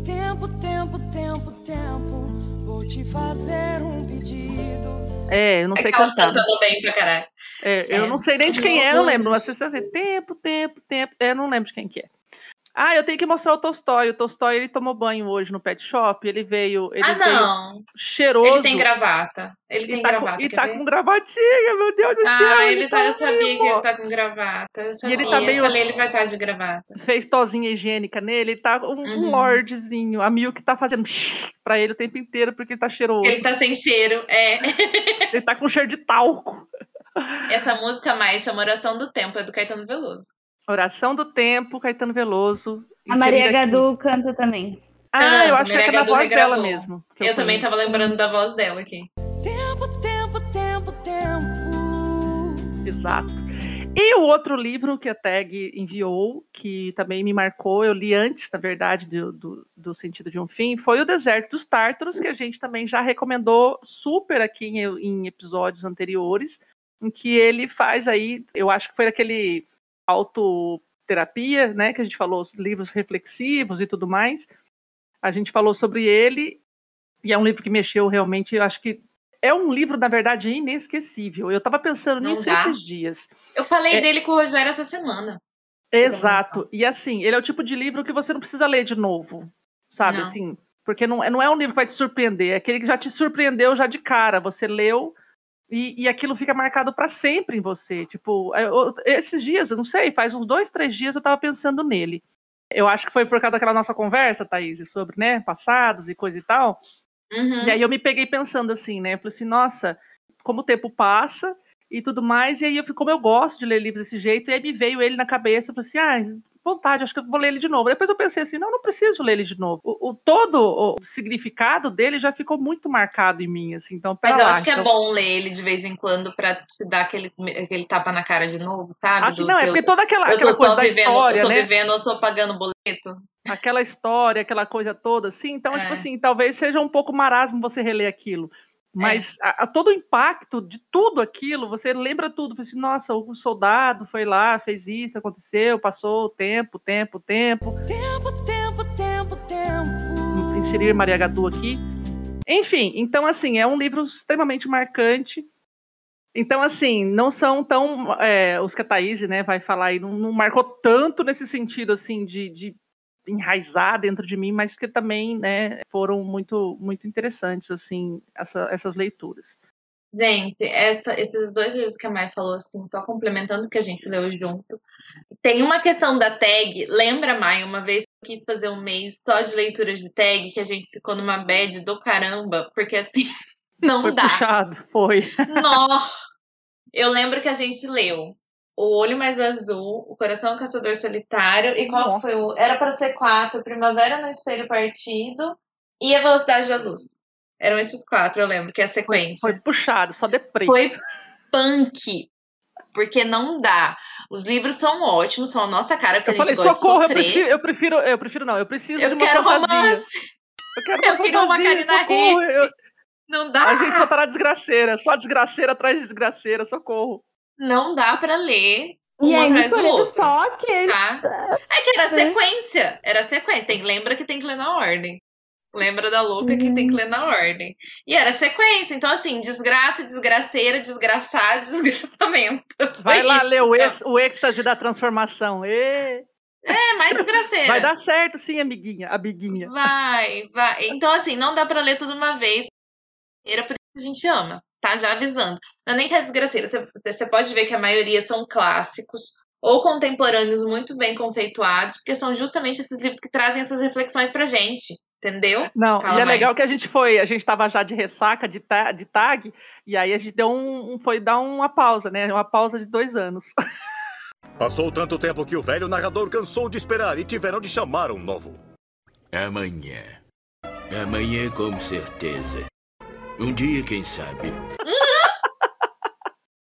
Tempo, tempo, tempo, tempo. Vou te fazer um pedido. É, eu não é sei cantar. bem pra caralho. É, eu é. não sei nem de quem é, eu lembro. Mas você assim, tempo, tempo, tempo. É, eu não lembro de quem que é. Ah, eu tenho que mostrar o Tolstói. O Tolstói ele tomou banho hoje no pet shop. Ele veio. Ele ah, não. cheiroso. Ele tem gravata. Ele tem tá gravata. Com, e tá ver? com gravatinha, meu Deus do ah, céu. Ah, ele, ele tá, tá eu sabia que ele tá com gravata. Eu sabia. E ele tá bem, eu falei, ele vai estar de gravata. Fez tozinha higiênica nele. Ele tá um, uhum. um lordzinho. A Milk tá fazendo (laughs) pra ele o tempo inteiro porque ele tá cheiroso. Ele tá sem cheiro, é. ele tá com cheiro de talco. Essa música mais chama Oração do Tempo, é do Caetano Veloso. Oração do Tempo, Caetano Veloso. A Maria Gadu aqui. canta também. Ah, eu acho que é da voz dela mesmo. Eu, eu também tava lembrando da voz dela aqui. Tempo, tempo, tempo, tempo. Exato. E o outro livro que a Tag enviou, que também me marcou, eu li antes, na verdade, do, do, do, Sentido de um Fim, foi O Deserto dos Tártaros, que a gente também já recomendou super aqui em, em episódios anteriores, em que ele faz aí, eu acho que foi aquele autoterapia, né, que a gente falou, os livros reflexivos e tudo mais. A gente falou sobre ele, e é um livro que mexeu realmente, eu acho que é um livro, na verdade, inesquecível. Eu estava pensando Não nisso dá. esses dias. Eu falei é... dele com o Rogério essa semana. Exato. E assim, ele é o tipo de livro que você não precisa ler de novo, sabe? Não. Assim, porque não, não é um livro que vai te surpreender, é aquele que já te surpreendeu já de cara. Você leu, e, e aquilo fica marcado para sempre em você. Tipo, é, eu, esses dias, eu não sei, faz uns dois, três dias eu tava pensando nele. Eu acho que foi por causa daquela nossa conversa, Thaís, sobre, né, passados e coisa e tal. Uhum. E aí eu me peguei pensando assim, né? Falei assim, nossa, como o tempo passa e tudo mais, e aí eu como eu gosto de ler livros desse jeito, e aí me veio ele na cabeça, eu falei assim, ah, vontade, acho que eu vou ler ele de novo. Depois eu pensei assim, não, não preciso ler ele de novo. O, o todo o significado dele já ficou muito marcado em mim, assim, então Mas eu lá, acho que é então... bom ler ele de vez em quando para te dar aquele, aquele tapa na cara de novo, sabe? Assim, Do, não, é porque toda aquela, aquela coisa da vivendo, história, eu tô né? vivendo, eu tô pagando boleto. Aquela história, aquela coisa toda, assim, então, tipo é. tipo assim, talvez seja um pouco marasmo você reler aquilo. Mas é. a, a, todo o impacto de tudo aquilo, você lembra tudo. Assim, Nossa, o soldado foi lá, fez isso, aconteceu, passou o tempo, tempo, tempo. Tempo, tempo, tempo, tempo. Inserir Maria Gadu aqui. Enfim, então, assim, é um livro extremamente marcante. Então, assim, não são tão. É, os que a Thaís, né, vai falar aí, não, não marcou tanto nesse sentido, assim, de, de enraizar dentro de mim, mas que também, né, foram muito, muito interessantes, assim, essa, essas leituras. Gente, essa, esses dois livros que a Mai falou, assim, só complementando o que a gente leu junto. Tem uma questão da tag, lembra, Mai, uma vez que eu quis fazer um mês só de leituras de tag, que a gente ficou numa bad do caramba, porque assim, (laughs) não foi dá. Foi puxado, foi. Nó! Eu lembro que a gente leu o Olho Mais Azul, O Coração Caçador Solitário, e qual Nossa. foi o. Era para ser quatro: Primavera no Espelho Partido e A Velocidade da Luz. Eram esses quatro, eu lembro, que é a sequência. Foi, foi puxado, só deprê. Foi punk. Porque não dá. Os livros são ótimos, são a nossa cara. Eu falei, socorro, eu prefiro, eu prefiro, eu prefiro não, eu preciso eu de uma fantasia. Romance. Eu quero uma eu fantasia, uma socorro. Eu, Não dá. A gente só tá na desgraceira. Só desgraceira atrás de desgraceira, socorro. Não dá pra ler um E atrás do outro. só aquele. Tá? É que era sequência. Era sequência. Tem, lembra que tem que ler na ordem. Lembra da louca que tem que ler na ordem. E era sequência. Então, assim, desgraça, desgraceira, desgraçado, (laughs) desgraçamento. Vai Foi lá isso. ler o, ex, o êxtase da transformação. Ê, É, mais desgraceira. vai dar certo sim, amiguinha. Amiguinha. Vai, vai. Então, assim, não dá pra ler tudo uma vez. Era por isso que a gente ama, tá? Já avisando. Não é nem que é desgraceira. Você, você pode ver que a maioria são clássicos ou contemporâneos muito bem conceituados, porque são justamente esses livros que trazem essas reflexões pra gente. Entendeu? Não, Fala e é mais. legal que a gente foi, a gente tava já de ressaca, de, ta- de tag, e aí a gente deu um, um- foi dar uma pausa, né? Uma pausa de dois anos. (laughs) Passou tanto tempo que o velho narrador cansou de esperar e tiveram de chamar um novo. Amanhã. Amanhã, com certeza. Um dia, quem sabe. (laughs)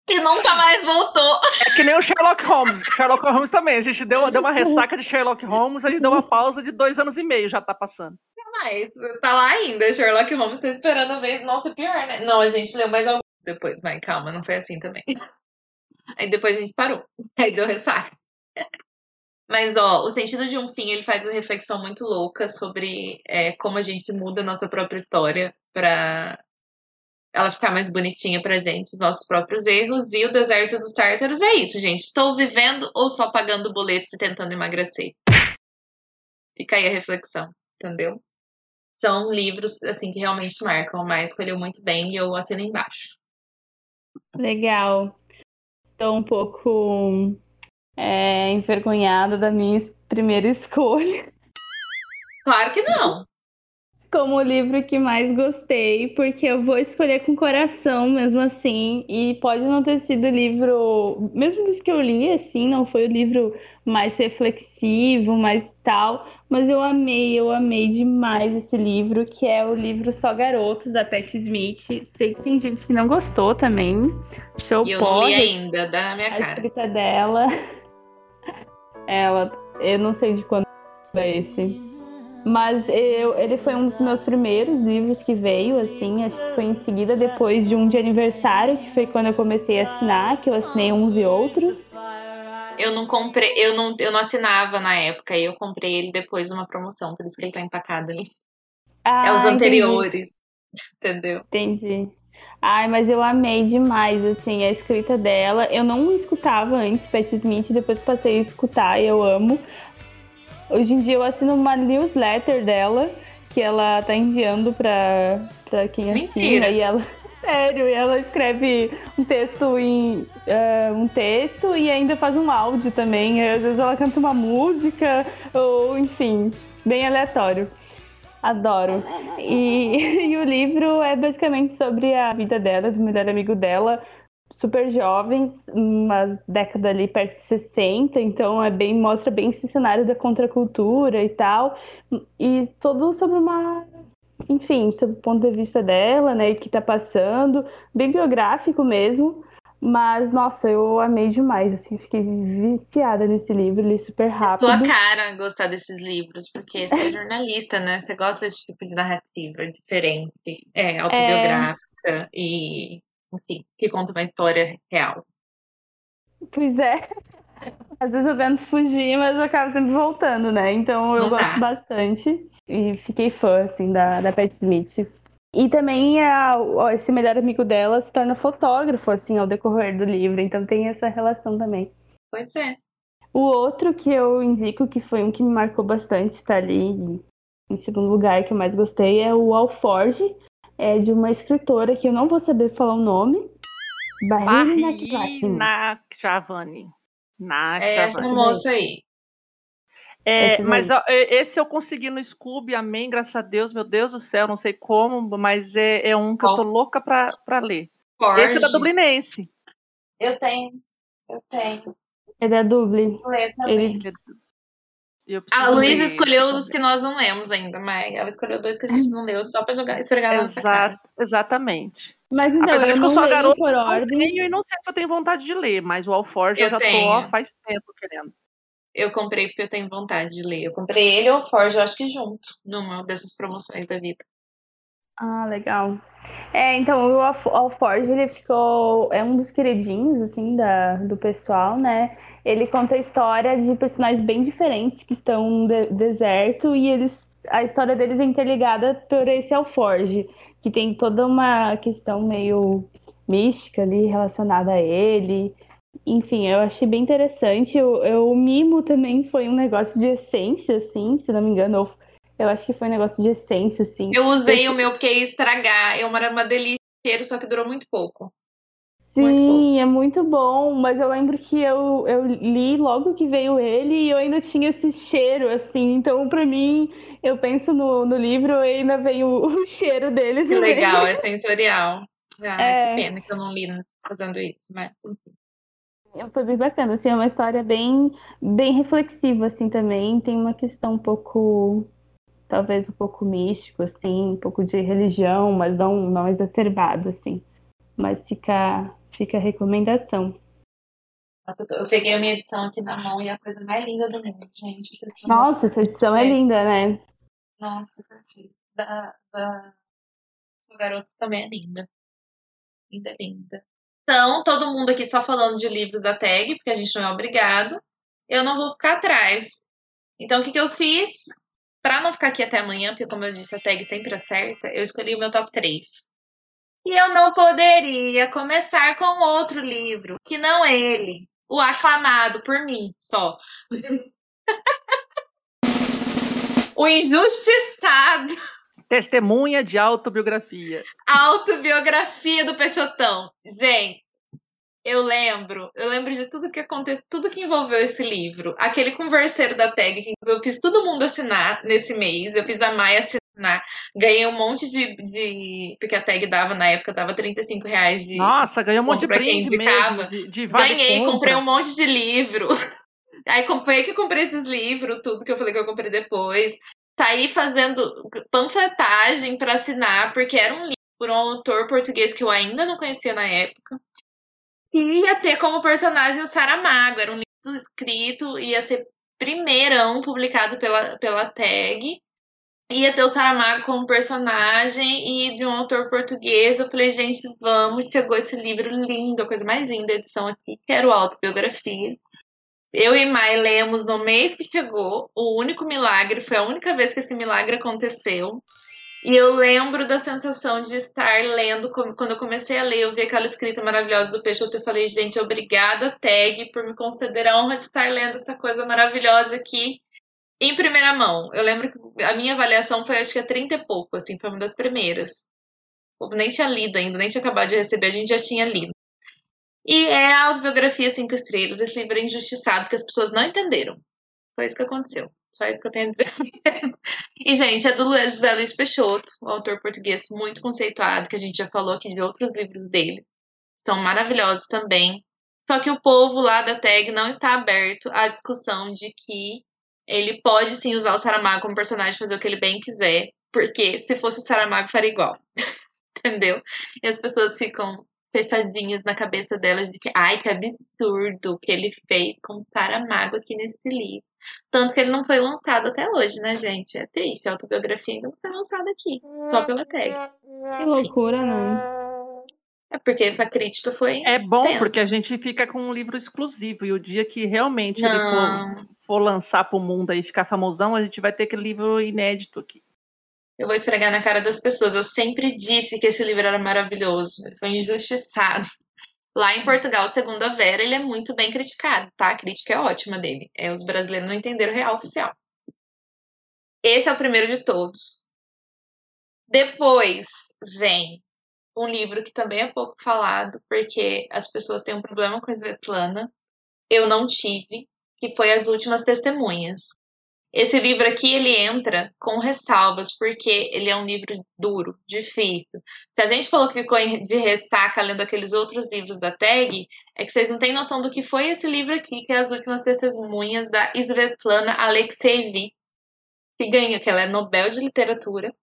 E nunca mais voltou. É que nem o Sherlock Holmes. Sherlock Holmes também. A gente deu, deu uma ressaca de Sherlock Holmes, a gente deu uma pausa de dois anos e meio, já tá passando. Mas tá lá ainda. Sherlock Holmes tá esperando a vez. Nossa, pior, né? Não, a gente leu mais alguns depois, mas calma, não foi assim também. (laughs) Aí depois a gente parou. Aí deu ressaca. Mas, ó, o sentido de um fim, ele faz uma reflexão muito louca sobre é, como a gente muda a nossa própria história pra ela ficar mais bonitinha pra gente, os nossos próprios erros. E o deserto dos tártaros é isso, gente. Estou vivendo ou só pagando boletos e tentando emagrecer? Fica aí a reflexão, entendeu? São livros, assim, que realmente marcam. Maia escolheu muito bem e eu assino embaixo. Legal. Estou um pouco é, envergonhada da minha primeira (laughs) escolha Claro que não. Como o livro que mais gostei, porque eu vou escolher com coração mesmo assim, e pode não ter sido o livro, mesmo dos que eu li, assim, não foi o livro mais reflexivo, mais tal, mas eu amei, eu amei demais esse livro, que é o livro Só Garotos, da Pat Smith. Sei que tem gente que não gostou também. Show E eu não pode, li ainda, dá na minha a cara. escrita dela. (laughs) Ela, eu não sei de quando é esse. Mas eu, ele foi um dos meus primeiros livros que veio, assim, acho que foi em seguida depois de um de aniversário, que foi quando eu comecei a assinar, que eu assinei uns e outros. Eu não comprei, eu não, eu não assinava na época, e eu comprei ele depois de uma promoção, por isso que ele tá empacado ali. Ah, é os entendi, anteriores, (laughs) entendeu? Entendi. Ai, mas eu amei demais, assim, a escrita dela. Eu não escutava antes Pat Smith, depois passei a escutar e eu amo. Hoje em dia eu assino uma newsletter dela, que ela tá enviando pra, pra quem assina. Mentira. E ela, (laughs) sério, e ela escreve um texto em eh, um texto e ainda faz um áudio também. Às vezes ela canta uma música, ou enfim, bem aleatório. Adoro. E, (laughs) e o livro é basicamente sobre a vida dela, do melhor amigo dela, super jovens, uma década ali perto de 60, então é bem, mostra bem esse cenário da contracultura e tal. E todo sobre uma. Enfim, sobre o ponto de vista dela, né, e o que tá passando, bem biográfico mesmo. Mas, nossa, eu amei demais, assim, fiquei viciada nesse livro, li super É rápido. sua cara gostar desses livros, porque você é jornalista, né? Você gosta desse tipo de narrativa diferente, é, autobiográfica e, enfim, que conta uma história real. Pois é. Às vezes eu tento fugir, mas eu acabo sempre voltando, né? Então eu Não gosto dá. bastante. E fiquei fã, assim, da, da Pat Smith. E também a, esse melhor amigo dela se torna fotógrafo, assim, ao decorrer do livro. Então tem essa relação também. Pois é. O outro que eu indico, que foi um que me marcou bastante, tá ali em- em segundo lugar, que eu mais gostei, é o Alforge, é de uma escritora que eu não vou saber falar o nome. Barrina Kvakin. Nakjavani. É essa moça aí. É, Esse mas ó, é, esse eu consegui no Scooby, amém, graças a Deus, meu Deus do céu, não sei como, mas é, é um que eu tô louca pra, pra ler. Esse é da. Dublinense. Eu tenho. Eu tenho. É da Dublin. Lê também. Ele A Luísa escolheu os que nós não lemos ainda, mas ela escolheu dois que a gente não leu só pra jogar, esfregar na nossa cara. Exato, exatamente. Mas então, Apesar eu de que eu não sou a garota, por ordem. tenho e não sei se eu tenho vontade de ler, mas o Alforge eu, Eu já tô ó, tenho. faz tempo querendo. Eu comprei porque eu tenho vontade de ler. Eu comprei ele ou o Forge, eu acho que junto, numa dessas promoções da vida. Ah, legal. É, então o Al- Alforge ele ficou é um dos queridinhos assim da, do pessoal, né? Ele conta a história de personagens bem diferentes que estão no de- deserto e eles a história deles é interligada por esse Alforge, que tem toda uma questão meio mística ali relacionada a ele. Enfim, eu achei bem interessante. O, eu- mimo também foi um negócio de essência, assim, se não me engano. ou- Eu acho que foi um negócio de essência, assim. Eu usei o meu porque ia estragar. Eu era uma delícia, só que durou muito pouco. Muito Sim, é muito bom, mas eu lembro que eu, eu li logo que veio ele e eu ainda tinha esse cheiro, assim, então pra mim, eu penso no, no livro e ainda veio o, (laughs) o cheiro dele Que também. legal, é (laughs) sensorial. Ah, É. que pena que eu não li fazendo isso, mas enfim. Foi bem bacana, assim, é uma história bem, bem reflexiva, assim, também, tem uma questão um pouco, talvez um pouco místico, assim, um pouco de religião, mas não, não exacerbado, assim, mas fica, fica a recomendação. Nossa, eu, tô- eu peguei a minha edição aqui na mão e é a coisa mais linda do mundo, gente. Essa edição- Nossa, essa edição é É. linda, né? Nossa, perfeito. Da, da... Garotos também é linda. Linda, linda. Então, todo mundo aqui só falando de livros da tag, porque a gente não é obrigado. Eu não vou ficar atrás. Então, o que, que eu fiz? Pra não ficar aqui até amanhã, porque, como eu disse, a tag sempre acerta, eu escolhi o meu top 3. E eu não poderia começar com outro livro, que não ele. O aclamado por mim, só. (laughs) o Injustiçado. Testemunha de autobiografia. Autobiografia do Peixotão. Gente, eu lembro, eu lembro de tudo que aconteceu, tudo que envolveu esse livro. Aquele converseiro da tag, que eu fiz todo mundo assinar nesse mês, eu fiz a Maia assinar, ganhei um monte de. de porque a tag dava, na época, dava 35 reais de. Nossa, ganhou um monte de brinde mesmo, de, de vale Ganhei, compra. comprei um monte de livro. (laughs) Aí comprei que eu comprei esses livros, tudo que eu falei que eu comprei depois. Saí fazendo panfletagem para assinar, porque era um livro por um autor português que eu ainda não conhecia na época. E ia ter como personagem o Saramago. Era um livro escrito, ia ser primeirão publicado pela, pela tag. Ia ter o Saramago como personagem e de um autor português. Eu falei, gente, vamos. Chegou esse livro lindo, a coisa mais linda da edição aqui, que era o Autobiografia. Eu e Mai lemos no mês que chegou. O único milagre, foi a única vez que esse milagre aconteceu. E eu lembro da sensação de estar lendo, quando eu comecei a ler, eu vi aquela escrita maravilhosa do Peixoto, eu falei, gente, obrigada, Tag, por me conceder a honra de estar lendo essa coisa maravilhosa aqui em primeira mão. Eu lembro que a minha avaliação foi, acho que, a 30 e pouco, assim, foi uma das primeiras. Eu nem tinha lido ainda, nem tinha acabado de receber, a gente já tinha lido. E é a autobiografia Cinco Estrelas, esse livro é injustiçado, que as pessoas não entenderam. Foi isso que aconteceu. Só isso que eu tenho a dizer. (laughs) e, gente, é do José Luiz Peixoto, um autor português muito conceituado, que a gente já falou aqui de outros livros dele. São maravilhosos também. Só que o povo lá da tag não está aberto à discussão de que ele pode sim usar o Saramago como personagem, fazer o que ele bem quiser, porque se fosse o Saramago faria igual. (laughs) Entendeu? E as pessoas ficam fechadinhas na cabeça delas de que, ai, que absurdo que ele fez com o Saramago aqui nesse livro. Tanto que ele não foi lançado até hoje, né, gente? É triste. A autobiografia ainda não foi lançada aqui, só pela tag. Que loucura, né? É porque essa crítica foi. É bom tensa. porque a gente fica com um livro exclusivo e o dia que realmente ele Não. for, for lançar pro mundo e ficar famosão, a gente vai ter aquele livro inédito aqui. Eu vou esfregar na cara das pessoas. Eu sempre disse que esse livro era maravilhoso. Ele foi injustiçado. Lá em Portugal, segundo a Vera, ele é muito bem criticado, tá? A crítica é ótima dele. É, os brasileiros não entenderam o real oficial. Esse é o primeiro de todos. Depois vem um livro que também é pouco falado, porque as pessoas têm um problema com a Svetlana. Eu não tive, que foi As Últimas Testemunhas. Esse livro aqui, ele entra com ressalvas, porque ele é um livro duro, difícil. Se a gente falou que ficou de ressaca lendo aqueles outros livros da tag, é que vocês não têm noção do que foi esse livro aqui, que é As Últimas Testemunhas, da Svetlana Alexeyevich, que ganhou, que ela é Nobel de Literatura.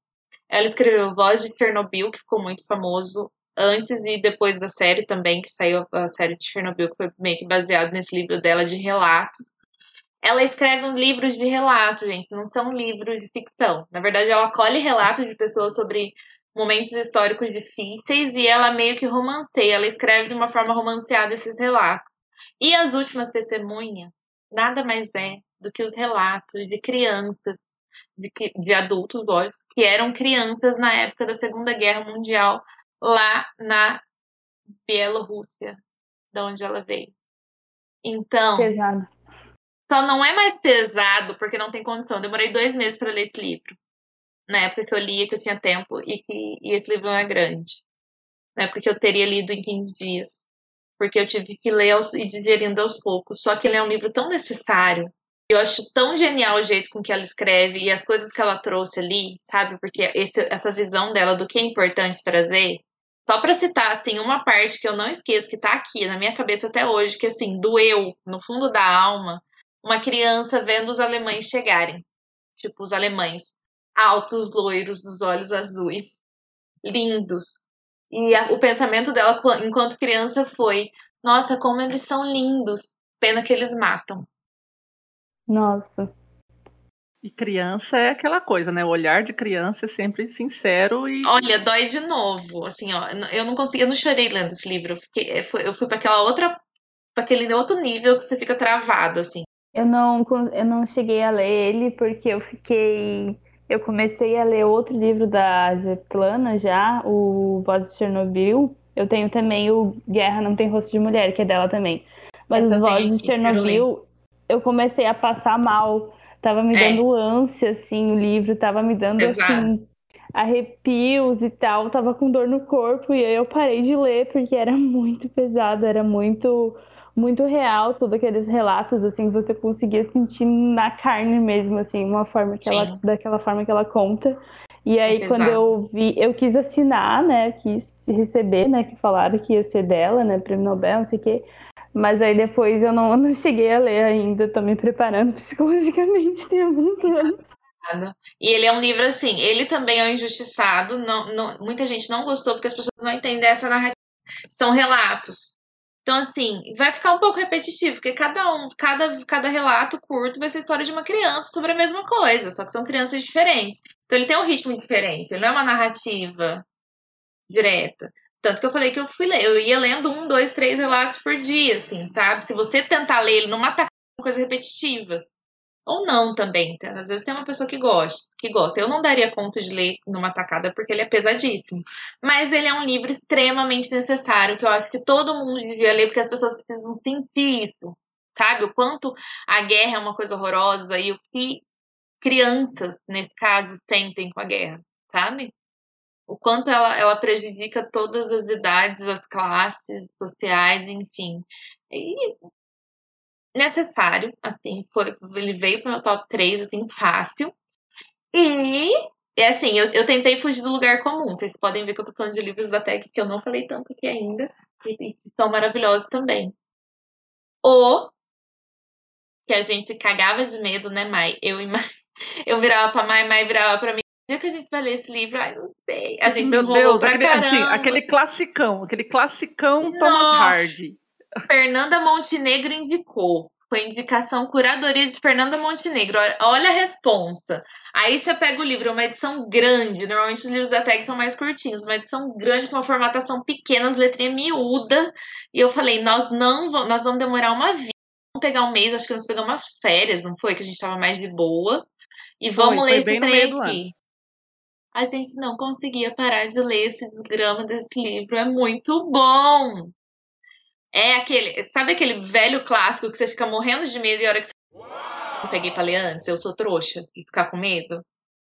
Ela escreveu Voz de Chernobyl, que ficou muito famoso antes e depois da série também, que saiu a série de Chernobyl, que foi meio que baseado nesse livro dela de relatos. Ela escreve um livros de relatos, gente, não são livros de ficção. Na verdade, ela colhe relatos de pessoas sobre momentos históricos difíceis e ela meio que romanceia, ela escreve de uma forma romanceada esses relatos. E as últimas testemunhas nada mais é do que os relatos de crianças, de, de adultos, lógico, que eram crianças na época da Segunda Guerra Mundial lá na Bielorrússia, de onde ela veio. Então, Pesado. só não é mais pesado porque não tem condição. Eu demorei dois meses para ler esse livro. Na época que eu lia, que eu tinha tempo e que e esse livro não é grande. Na época que eu teria lido em 15 dias. Porque eu tive que ler aos, e digerindo aos poucos. Só que ele é um livro tão necessário. Eu acho tão genial o jeito com que ela escreve e as coisas que ela trouxe ali, sabe? Porque esse, essa visão dela do que é importante trazer. Só para citar, tem uma parte que eu não esqueço, que tá aqui na minha cabeça até hoje, que assim, doeu no fundo da alma, uma criança vendo os alemães chegarem. Tipo, os alemães altos, loiros, dos olhos azuis, lindos. E a, o pensamento dela enquanto criança foi: nossa, como eles são lindos. Pena que eles matam. Nossa. E criança é aquela coisa, né? O olhar de criança é sempre sincero e. Olha, dói de novo. Assim, ó, eu não consegui, eu não chorei lendo esse livro. Eu, fiquei, eu fui, eu fui para aquela outra, para aquele outro nível que você fica travado, assim. Eu não, eu não cheguei a ler ele porque eu fiquei. Eu comecei a ler outro livro da Zeplana já, o Voz de Chernobyl. Eu tenho também o Guerra Não Tem Rosto de Mulher, que é dela também. Mas Essa o Voz de Chernobyl, eu comecei a passar mal. Tava me É. dando ânsia, assim, o livro. Tava me dando, Exato. assim, arrepios e tal. Tava com dor no corpo. E aí eu parei de ler porque era (laughs) muito pesado, era muito muito real, todos aqueles relatos, assim, você conseguia sentir na carne mesmo, assim, uma forma que ela, daquela forma que ela conta. E aí, É quando eu vi, eu quis assinar, né, quis receber, né, que falaram que ia ser dela, né, prêmio Nobel, não sei o quê. Mas aí depois eu não, (laughs) não cheguei a ler ainda, tô me preparando (laughs) psicologicamente, tem alguns anos. E ele é um livro assim, ele também é um injustiçado. Não, não- muita gente não gostou porque as pessoas não entendem essa narrativa. São relatos. Então, assim, vai ficar um pouco repetitivo, porque cada um, cada, cada relato curto vai ser a história de uma criança sobre a mesma coisa, só que são crianças diferentes. Então ele tem um ritmo diferente, ele não é uma narrativa direta. Tanto que eu falei que eu fui ler, eu ia lendo um, dois, três relatos por dia, assim, sabe? Se você tentar ler ele numa tacada, é uma coisa repetitiva. Ou não também, tá? às vezes tem uma pessoa que gosta, que gosta. Eu não daria conta de ler numa tacada porque ele é pesadíssimo. Mas ele é um livro extremamente necessário, que eu acho que todo mundo devia ler, porque as pessoas precisam sentir isso, sabe? O quanto a guerra é uma coisa horrorosa e o que crianças, nesse caso, sentem com a guerra, sabe? O quanto ela, ela prejudica todas as idades, as classes sociais, enfim. E necessário, assim, foi, ele veio pro meu top 3, assim, fácil. E, é assim, eu, eu tentei fugir do lugar comum. Vocês podem ver que eu tô falando de livros da Tech que eu não falei tanto aqui ainda, e, e que são maravilhosos também. O que a gente cagava de medo, né, Mai? Eu e Mai. (laughs) Eu virava pra Mai, Mai virava pra mim. Dia que a gente vai ler esse livro, ai, não sei. A gente Meu Deus, aquele, assim, aquele classicão, aquele classicão Thomas Nossa. Hardy. Fernanda Montenegro indicou. Foi indicação curadoria de Fernanda Montenegro. Olha- a responsa. Aí você pega o livro, é uma edição grande. Normalmente os livros da Tag são mais curtinhos. Uma edição grande com uma formatação pequena, as letrinhas miúda. E eu falei, nós não vamos, nós vamos demorar uma vida. Vamos pegar um mês, acho que nós pegamos umas férias, não foi? Que a gente tava mais de boa. E Foi, vamos foi ler esse bem no trem aqui. A gente não conseguia parar de ler esse desgrama desse livro. É muito bom! É aquele. Sabe aquele velho clássico que você fica morrendo de medo e a hora que você. Eu peguei pra ler antes, eu sou trouxa de ficar com medo?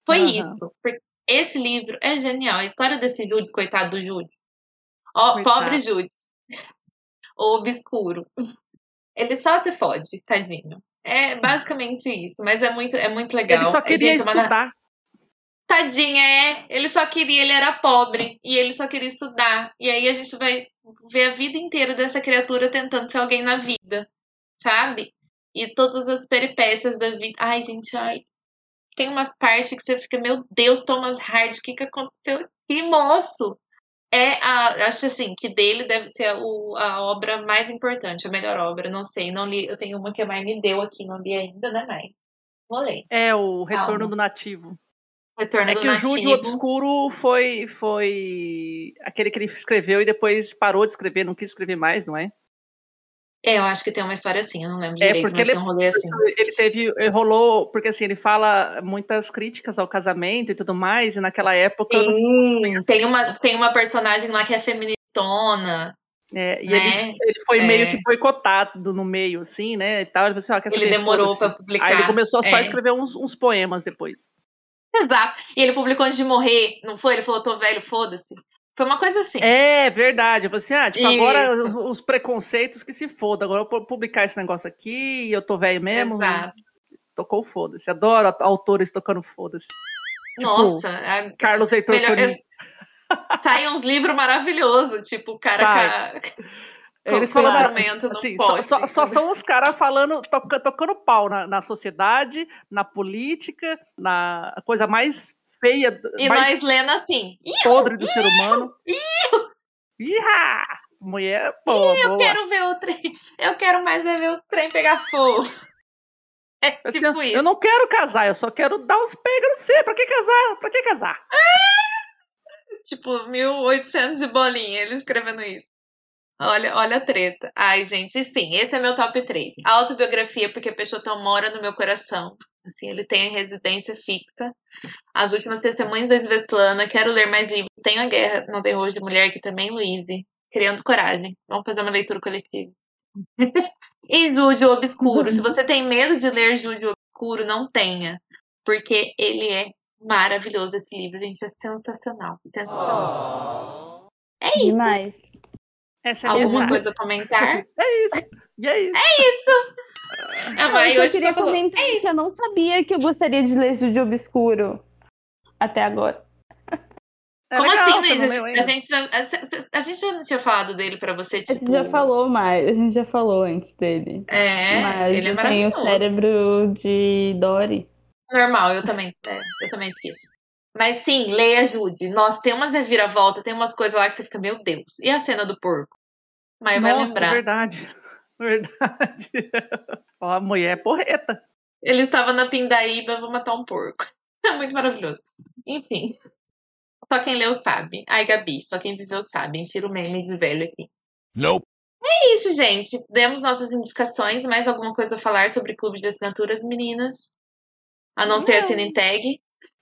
Foi Aham. isso. Porque esse livro é genial. A história desse Júlio, coitado do Júlio. Ó, Coitado. pobre. O (laughs) obscuro. Ele só se fode, tadinho. É basicamente isso, mas é muito, é muito legal. Ele só queria gente, é estudar. Tadinha, é. Ele só queria, ele era pobre e ele só queria estudar. E aí a gente vai ver a vida inteira dessa criatura tentando ser alguém na vida, sabe? E todas as peripécias da vida. Ai, gente, ai. Tem umas partes que você fica, meu Deus, Thomas Hardy, o que, que aconteceu aqui, moço? É a, acho assim, que dele deve ser a, a obra mais importante, a melhor obra, não sei, não li, eu tenho uma que a Mai me deu aqui, não li ainda, né, Mai? Vou ler. É o retorno Calma. do nativo. Retorno É que o Júlio Nativo. Obscuro foi, foi aquele que ele escreveu e depois parou de escrever, não quis escrever mais, não é? É, eu acho que tem uma história assim, eu não lembro É, direito, porque ele- um assim. Ele teve, ele rolou, porque assim, ele fala muitas críticas ao casamento e tudo mais, e naquela época Sim, tem uma, tem uma personagem lá que é feministona. É, e né? ele, ele foi É. meio que boicotado no meio, assim, né? E tal. Ele falou assim, Ele saber? demorou pra publicar. Aí ele começou só a é. escrever uns, uns poemas depois. Exato. E ele publicou antes de morrer, não foi? Ele falou, tô velho, foda-se. Foi uma coisa assim. É verdade. Eu falei assim, ah, tipo, agora Isso. os, os preconceitos que se foda. Agora eu vou publicar esse negócio aqui e eu tô velho mesmo. Exato. Tocou foda-se. Adoro autores tocando foda-se. Tipo, Nossa, a- Carlos Heitor melhor, (laughs) sai uns livros maravilhosos, tipo, o cara Sai. ca- Eles no assim, só, só- só são os caras falando, toca- tocando pau na, na sociedade, na política, na coisa mais feia, E mais nós lendo assim. "Ih, podre do ser humano. Iha! Mulher boa, Eu boa. quero ver o trem. Eu quero mais é ver o trem pegar fogo. (laughs) É Assim, tipo isso. eu não quero casar, eu só quero dar uns pega no C. Pra que casar? Pra que casar? (laughs) Tipo, 1800 e bolinha, ele escrevendo isso. Olha, olha a treta. Ai, gente, sim, esse é meu top 3. Autobiografia, porque a pessoa mora no meu coração. Assim, ele tem a residência fixa. As últimas testemunhas da Svetlana, quero ler mais livros. Tem a Guerra no Terror de Mulher, que também, Luiz. Criando Coragem. Vamos fazer uma leitura coletiva. (laughs) e Júdio Obscuro. Se você tem medo de ler Júdio Obscuro, não tenha. Porque ele é maravilhoso, esse livro, gente. É sensacional. sensacional. É isso. Demais. Essa é a minha Alguma coisa a comentar? Assim, é isso. E é isso. A eu Mai só hoje queria falou, comentar é que isso. eu não sabia que eu gostaria de ler Júlio Obscuro. Até agora. É Como legal, assim, não Luiz? A gente, a, a gente já não tinha falado dele pra você, A tipo... gente já falou mais, a gente já falou antes dele. É, Mas ele é eu tenho o maravilhoso. cérebro de Dory. Normal, eu também, é, eu também esqueço. Mas sim, leia ajude. Nossa, tem umas reviravolta, tem umas coisas lá que você fica, meu Deus. E a cena do porco? Mas vai Nossa, lembrar. verdade. (laughs) Verdade. (laughs) Ó, a mulher é porreta. Ele estava na Pindaíba, vou matar um porco. (laughs) É muito maravilhoso. Enfim. Só quem leu sabe. Ai, Gabi, só quem viveu sabe. Insira o meme de velho aqui. Nope. É isso, gente. Demos nossas indicações. Mais alguma coisa a falar sobre clube de assinaturas, meninas? A não ser a Não.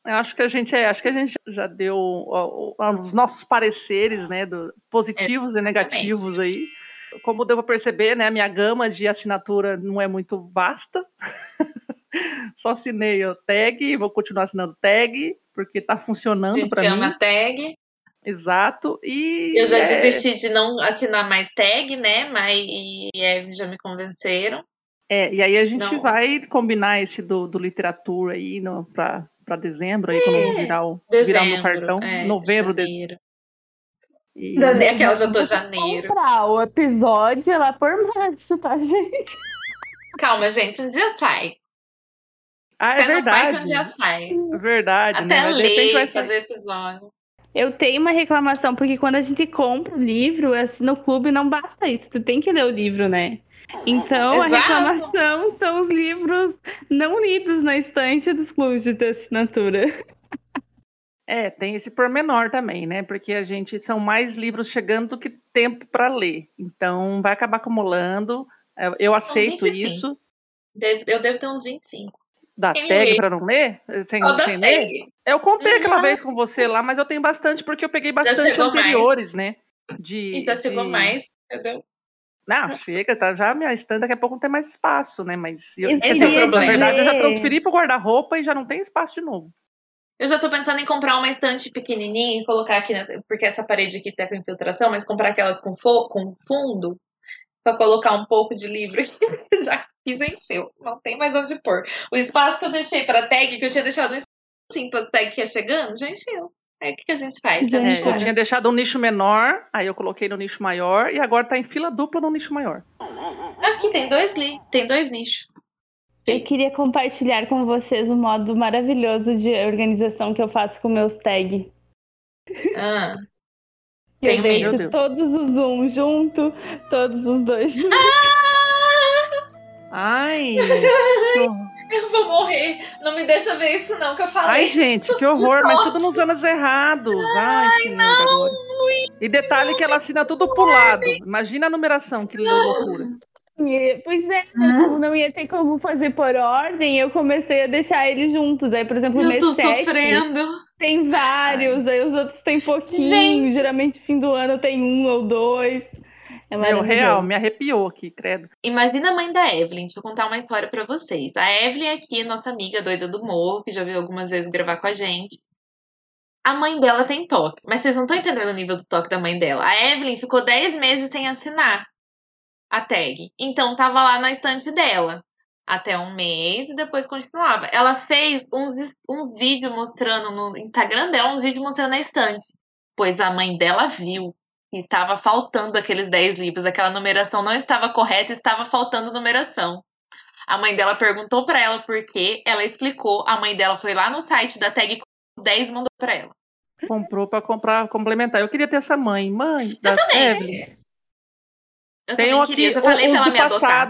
Eu acho que a gente é, acho que a gente já deu ó, ó, os nossos pareceres, né, do, positivos e negativos aí. Como deu para perceber, né, a minha gama de assinatura não é muito vasta. (laughs) Só assinei o tag, vou continuar assinando tag, porque tá A funcionando para mim. chama tag. Exato. E Eu já é, desisti de não assinar mais tag, né? Mas e Eve já me convenceram. é, e aí a gente Não. vai combinar esse do, do literatura aí para para dezembro, aí quando eu vou virar o, virar o meu Dezembro. cartão. é, novembro, de, janeiro. e- Jane- Aquela já tô janeiro. Comprar o episódio é lá por março, tá, gente? Calma, gente, um dia sai. Ah, é Pé verdade. um dia sai. É verdade, Até né? De repente ler, vai sair. fazer episódio. Eu tenho uma reclamação, porque quando a gente compra o livro, assim, no clube não basta isso, tu tem que ler o livro, né? Então a Exato. reclamação são os livros não lidos na estante dos clubes de assinatura. É, tem esse pormenor também, né? Porque a gente são mais livros chegando do que tempo para ler. Então vai acabar acumulando. Eu- Eu aceito 25. isso. Deve- eu devo ter uns 25. Da Quem tag para não ler? Sem, Ó, da sem ler? tag. Eu contei aquela Uhum. vez com você lá, mas eu tenho bastante, porque eu peguei bastante chegou mais. anteriores, né? De, E já chegou de- mais, entendeu? Não, chega, tá, já minha estante daqui a pouco não tem mais espaço, né? Mas eu, Esse é o problema. na verdade, eu já transferi pro guarda-roupa e já não tem espaço de novo. Eu já tô pensando em comprar uma estante pequenininha e colocar aqui, nessa, porque essa parede aqui tá com infiltração, mas comprar aquelas com, fo- com fundo pra colocar um pouco de livro aqui. (laughs) já fiz encheu, não tem mais onde pôr. O espaço que eu deixei pra tag, que eu tinha deixado um espaço assim pra tag que ia chegando, já encheu. Aí o que, que a gente faz? Gente É, eu tinha deixado um nicho menor, aí eu coloquei no nicho maior e agora tá em fila dupla no nicho maior. Aqui tem dois, li tem dois nichos. Eu queria compartilhar com vocês um modo maravilhoso de organização que eu faço com meus tags. Ah, (laughs) Eu. Meu deixo todos os um junto, todos os dois (laughs) juntos. Ai! (laughs) Eu vou morrer. Não me deixa ver isso, não, que eu falei. Ai, gente, que horror, mas tudo nos anos errados. Ai, Ai senhor não, agora. E detalhe que ela assina tudo pro lado. Imagina a numeração, que loucura. E- Pois é, Hum? não ia ter como fazer por ordem, eu comecei a deixar eles juntos. Aí, por exemplo, o Eu tô mês 7 sofrendo. tem vários, aí os outros tem pouquinho. Gente. Geralmente, fim do ano tem um ou dois. É Meu, real, me arrepiou aqui, credo. Imagina a mãe da Evelyn. Deixa eu contar uma história pra vocês. A Evelyn aqui, nossa amiga doida do morro, que já veio algumas vezes gravar com a gente. A mãe dela tem toque, mas vocês não estão entendendo o nível do toque da mãe dela. A Evelyn ficou 10 meses sem assinar a tag. Então tava lá na estante dela. Até um mês e depois continuava. Ela fez uns, um vídeo mostrando no Instagram dela, um vídeo mostrando a estante. Pois a mãe dela viu estava faltando aqueles 10 livros, aquela numeração não estava correta, estava faltando numeração. A mãe dela perguntou pra ela por quê, ela explicou, a mãe dela foi lá no site da tag 10 e mandou pra ela. Comprou pra comprar, complementar. Eu queria ter essa mãe. Mãe da também. Evelyn. Eu também um queria, aqui, já falei os do me adotar.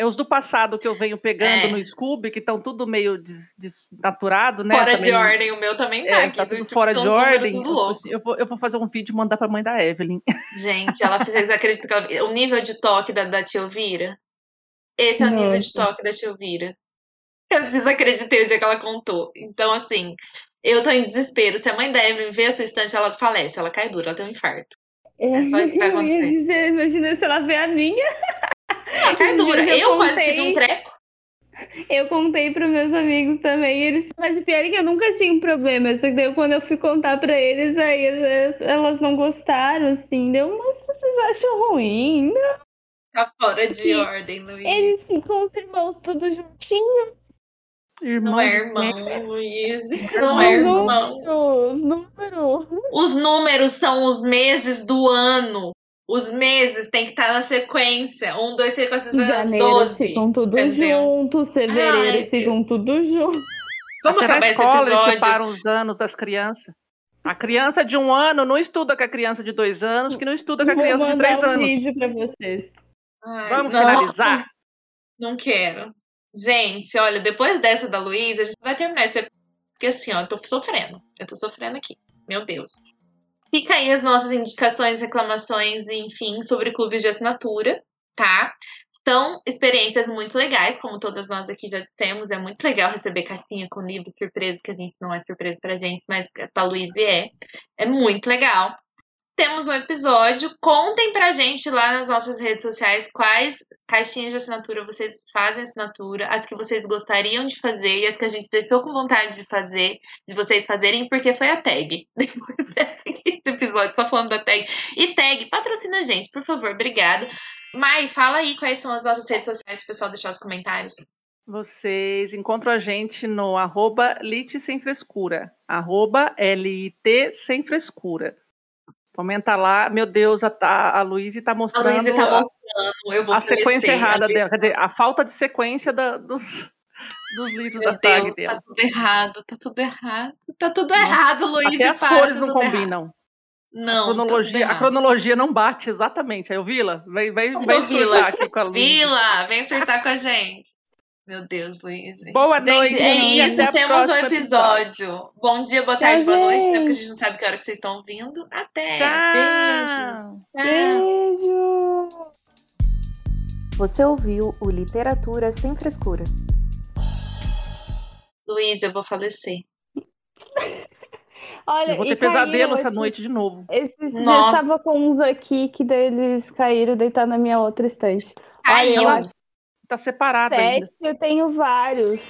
É os do passado que eu venho pegando É. no Scooby, que estão tudo meio des- desnaturado, né? Fora Também- de ordem, o meu também tá É, aqui. tá do- tudo tipo, fora de ordem. Eu, assim, eu vou, eu vou fazer um vídeo e mandar pra mãe da Evelyn. (laughs) Gente, ela fez, acredito que ela, o nível de toque da, da tia Elvira. Esse é o nível de toque da tia Elvira. Eu desacreditei o dia que ela contou. Então, assim, eu tô em desespero. Se a mãe da Evelyn vê a sua estante, ela falece, ela cai dura, ela tem um infarto. É só isso que vai Eu ia acontecer. dizer, (laughs) imagina se ela vê a minha. Ela cai dura. Eu Eu quase contei. tive um treco. Eu contei para meus amigos também, eles, mas o pior é que eu nunca tinha um problema, só que daí quando eu fui contar para eles, aí elas, elas não gostaram, assim, deu, mas vocês acham ruim? Não, Tá fora de Sim. ordem, Luiz. eles ficam os irmãos tudo juntinhos, Irmão Não é irmão, Luiz. Não é irmão. número, número. Os números são os meses do ano. Os meses tem que estar na sequência. Um, dois, três, quatro, cinco, seis, Janeiro doze. ficam tudo entendeu? juntos, fevereiro Ai, ficam tudo juntos. Vamos Até na escola eles separam os anos das crianças. A criança de um ano não estuda com a criança de dois anos, que não estuda com a Vou criança de três um anos. vídeo para vocês. Ai, Vamos não, finalizar? Não quero. Gente, olha, depois dessa da Luísa, a gente vai terminar esse episódio. Porque assim, ó, eu tô sofrendo. Eu tô sofrendo aqui. Meu Deus. Fica aí as nossas indicações, reclamações, enfim, sobre clubes de assinatura, tá? São experiências muito legais, como todas nós aqui já temos. É muito legal receber caixinha com livro surpresa, que a gente não é surpresa pra gente, mas pra Luísa é. É muito legal. Temos um episódio. Contem pra gente lá nas nossas redes sociais quais caixinhas de assinatura vocês fazem assinatura, as que vocês gostariam de fazer e as que a gente deixou com vontade de fazer, de vocês fazerem, porque foi a tag. (laughs) Depois desse episódio, só falando da tag. E tag, patrocina a gente, por favor, obrigada. Mai, fala aí quais são as nossas redes sociais, pessoal deixar os comentários. Vocês encontram a gente no arroba Lit Sem Frescura. Arroba L-I-T Sem Frescura. Comenta lá. Meu Deus, a, a, a Luísa está A mostrando Luísa tá a- mostrando, a sequência errada a dela. Quer dizer, a falta de sequência da- dos, dos livros Meu da tag Deus, dela. tá tudo errado, tá tudo errado. Tá tudo Nossa, errado, Luísa. Até as para, cores tá não tudo errado. combinam. Não, a, cronologia, tá a errado. cronologia não bate exatamente. Aí, o Vila, vem, vem, vem Vila, surtar aqui com a Luísa. Vila, vem acertar com a gente. Meu Deus, Luiz. Boa Gente, noite é isso. até o Temos um episódio. Bom dia, boa tarde, Tchau, boa noite, né? gente. Porque a gente não sabe que hora que vocês estão vindo. Até. Tchau! Beijo. Beijo! Você ouviu o Literatura Sem Frescura. Luiz, eu vou falecer. (laughs) Olha, Eu vou ter pesadelo essa noite de novo. Esses dias eu Nossa. tava com uns aqui que daí eles caíram deitar na minha outra estante. Caiu. Ela tá separada ainda. Sete, eu tenho vários.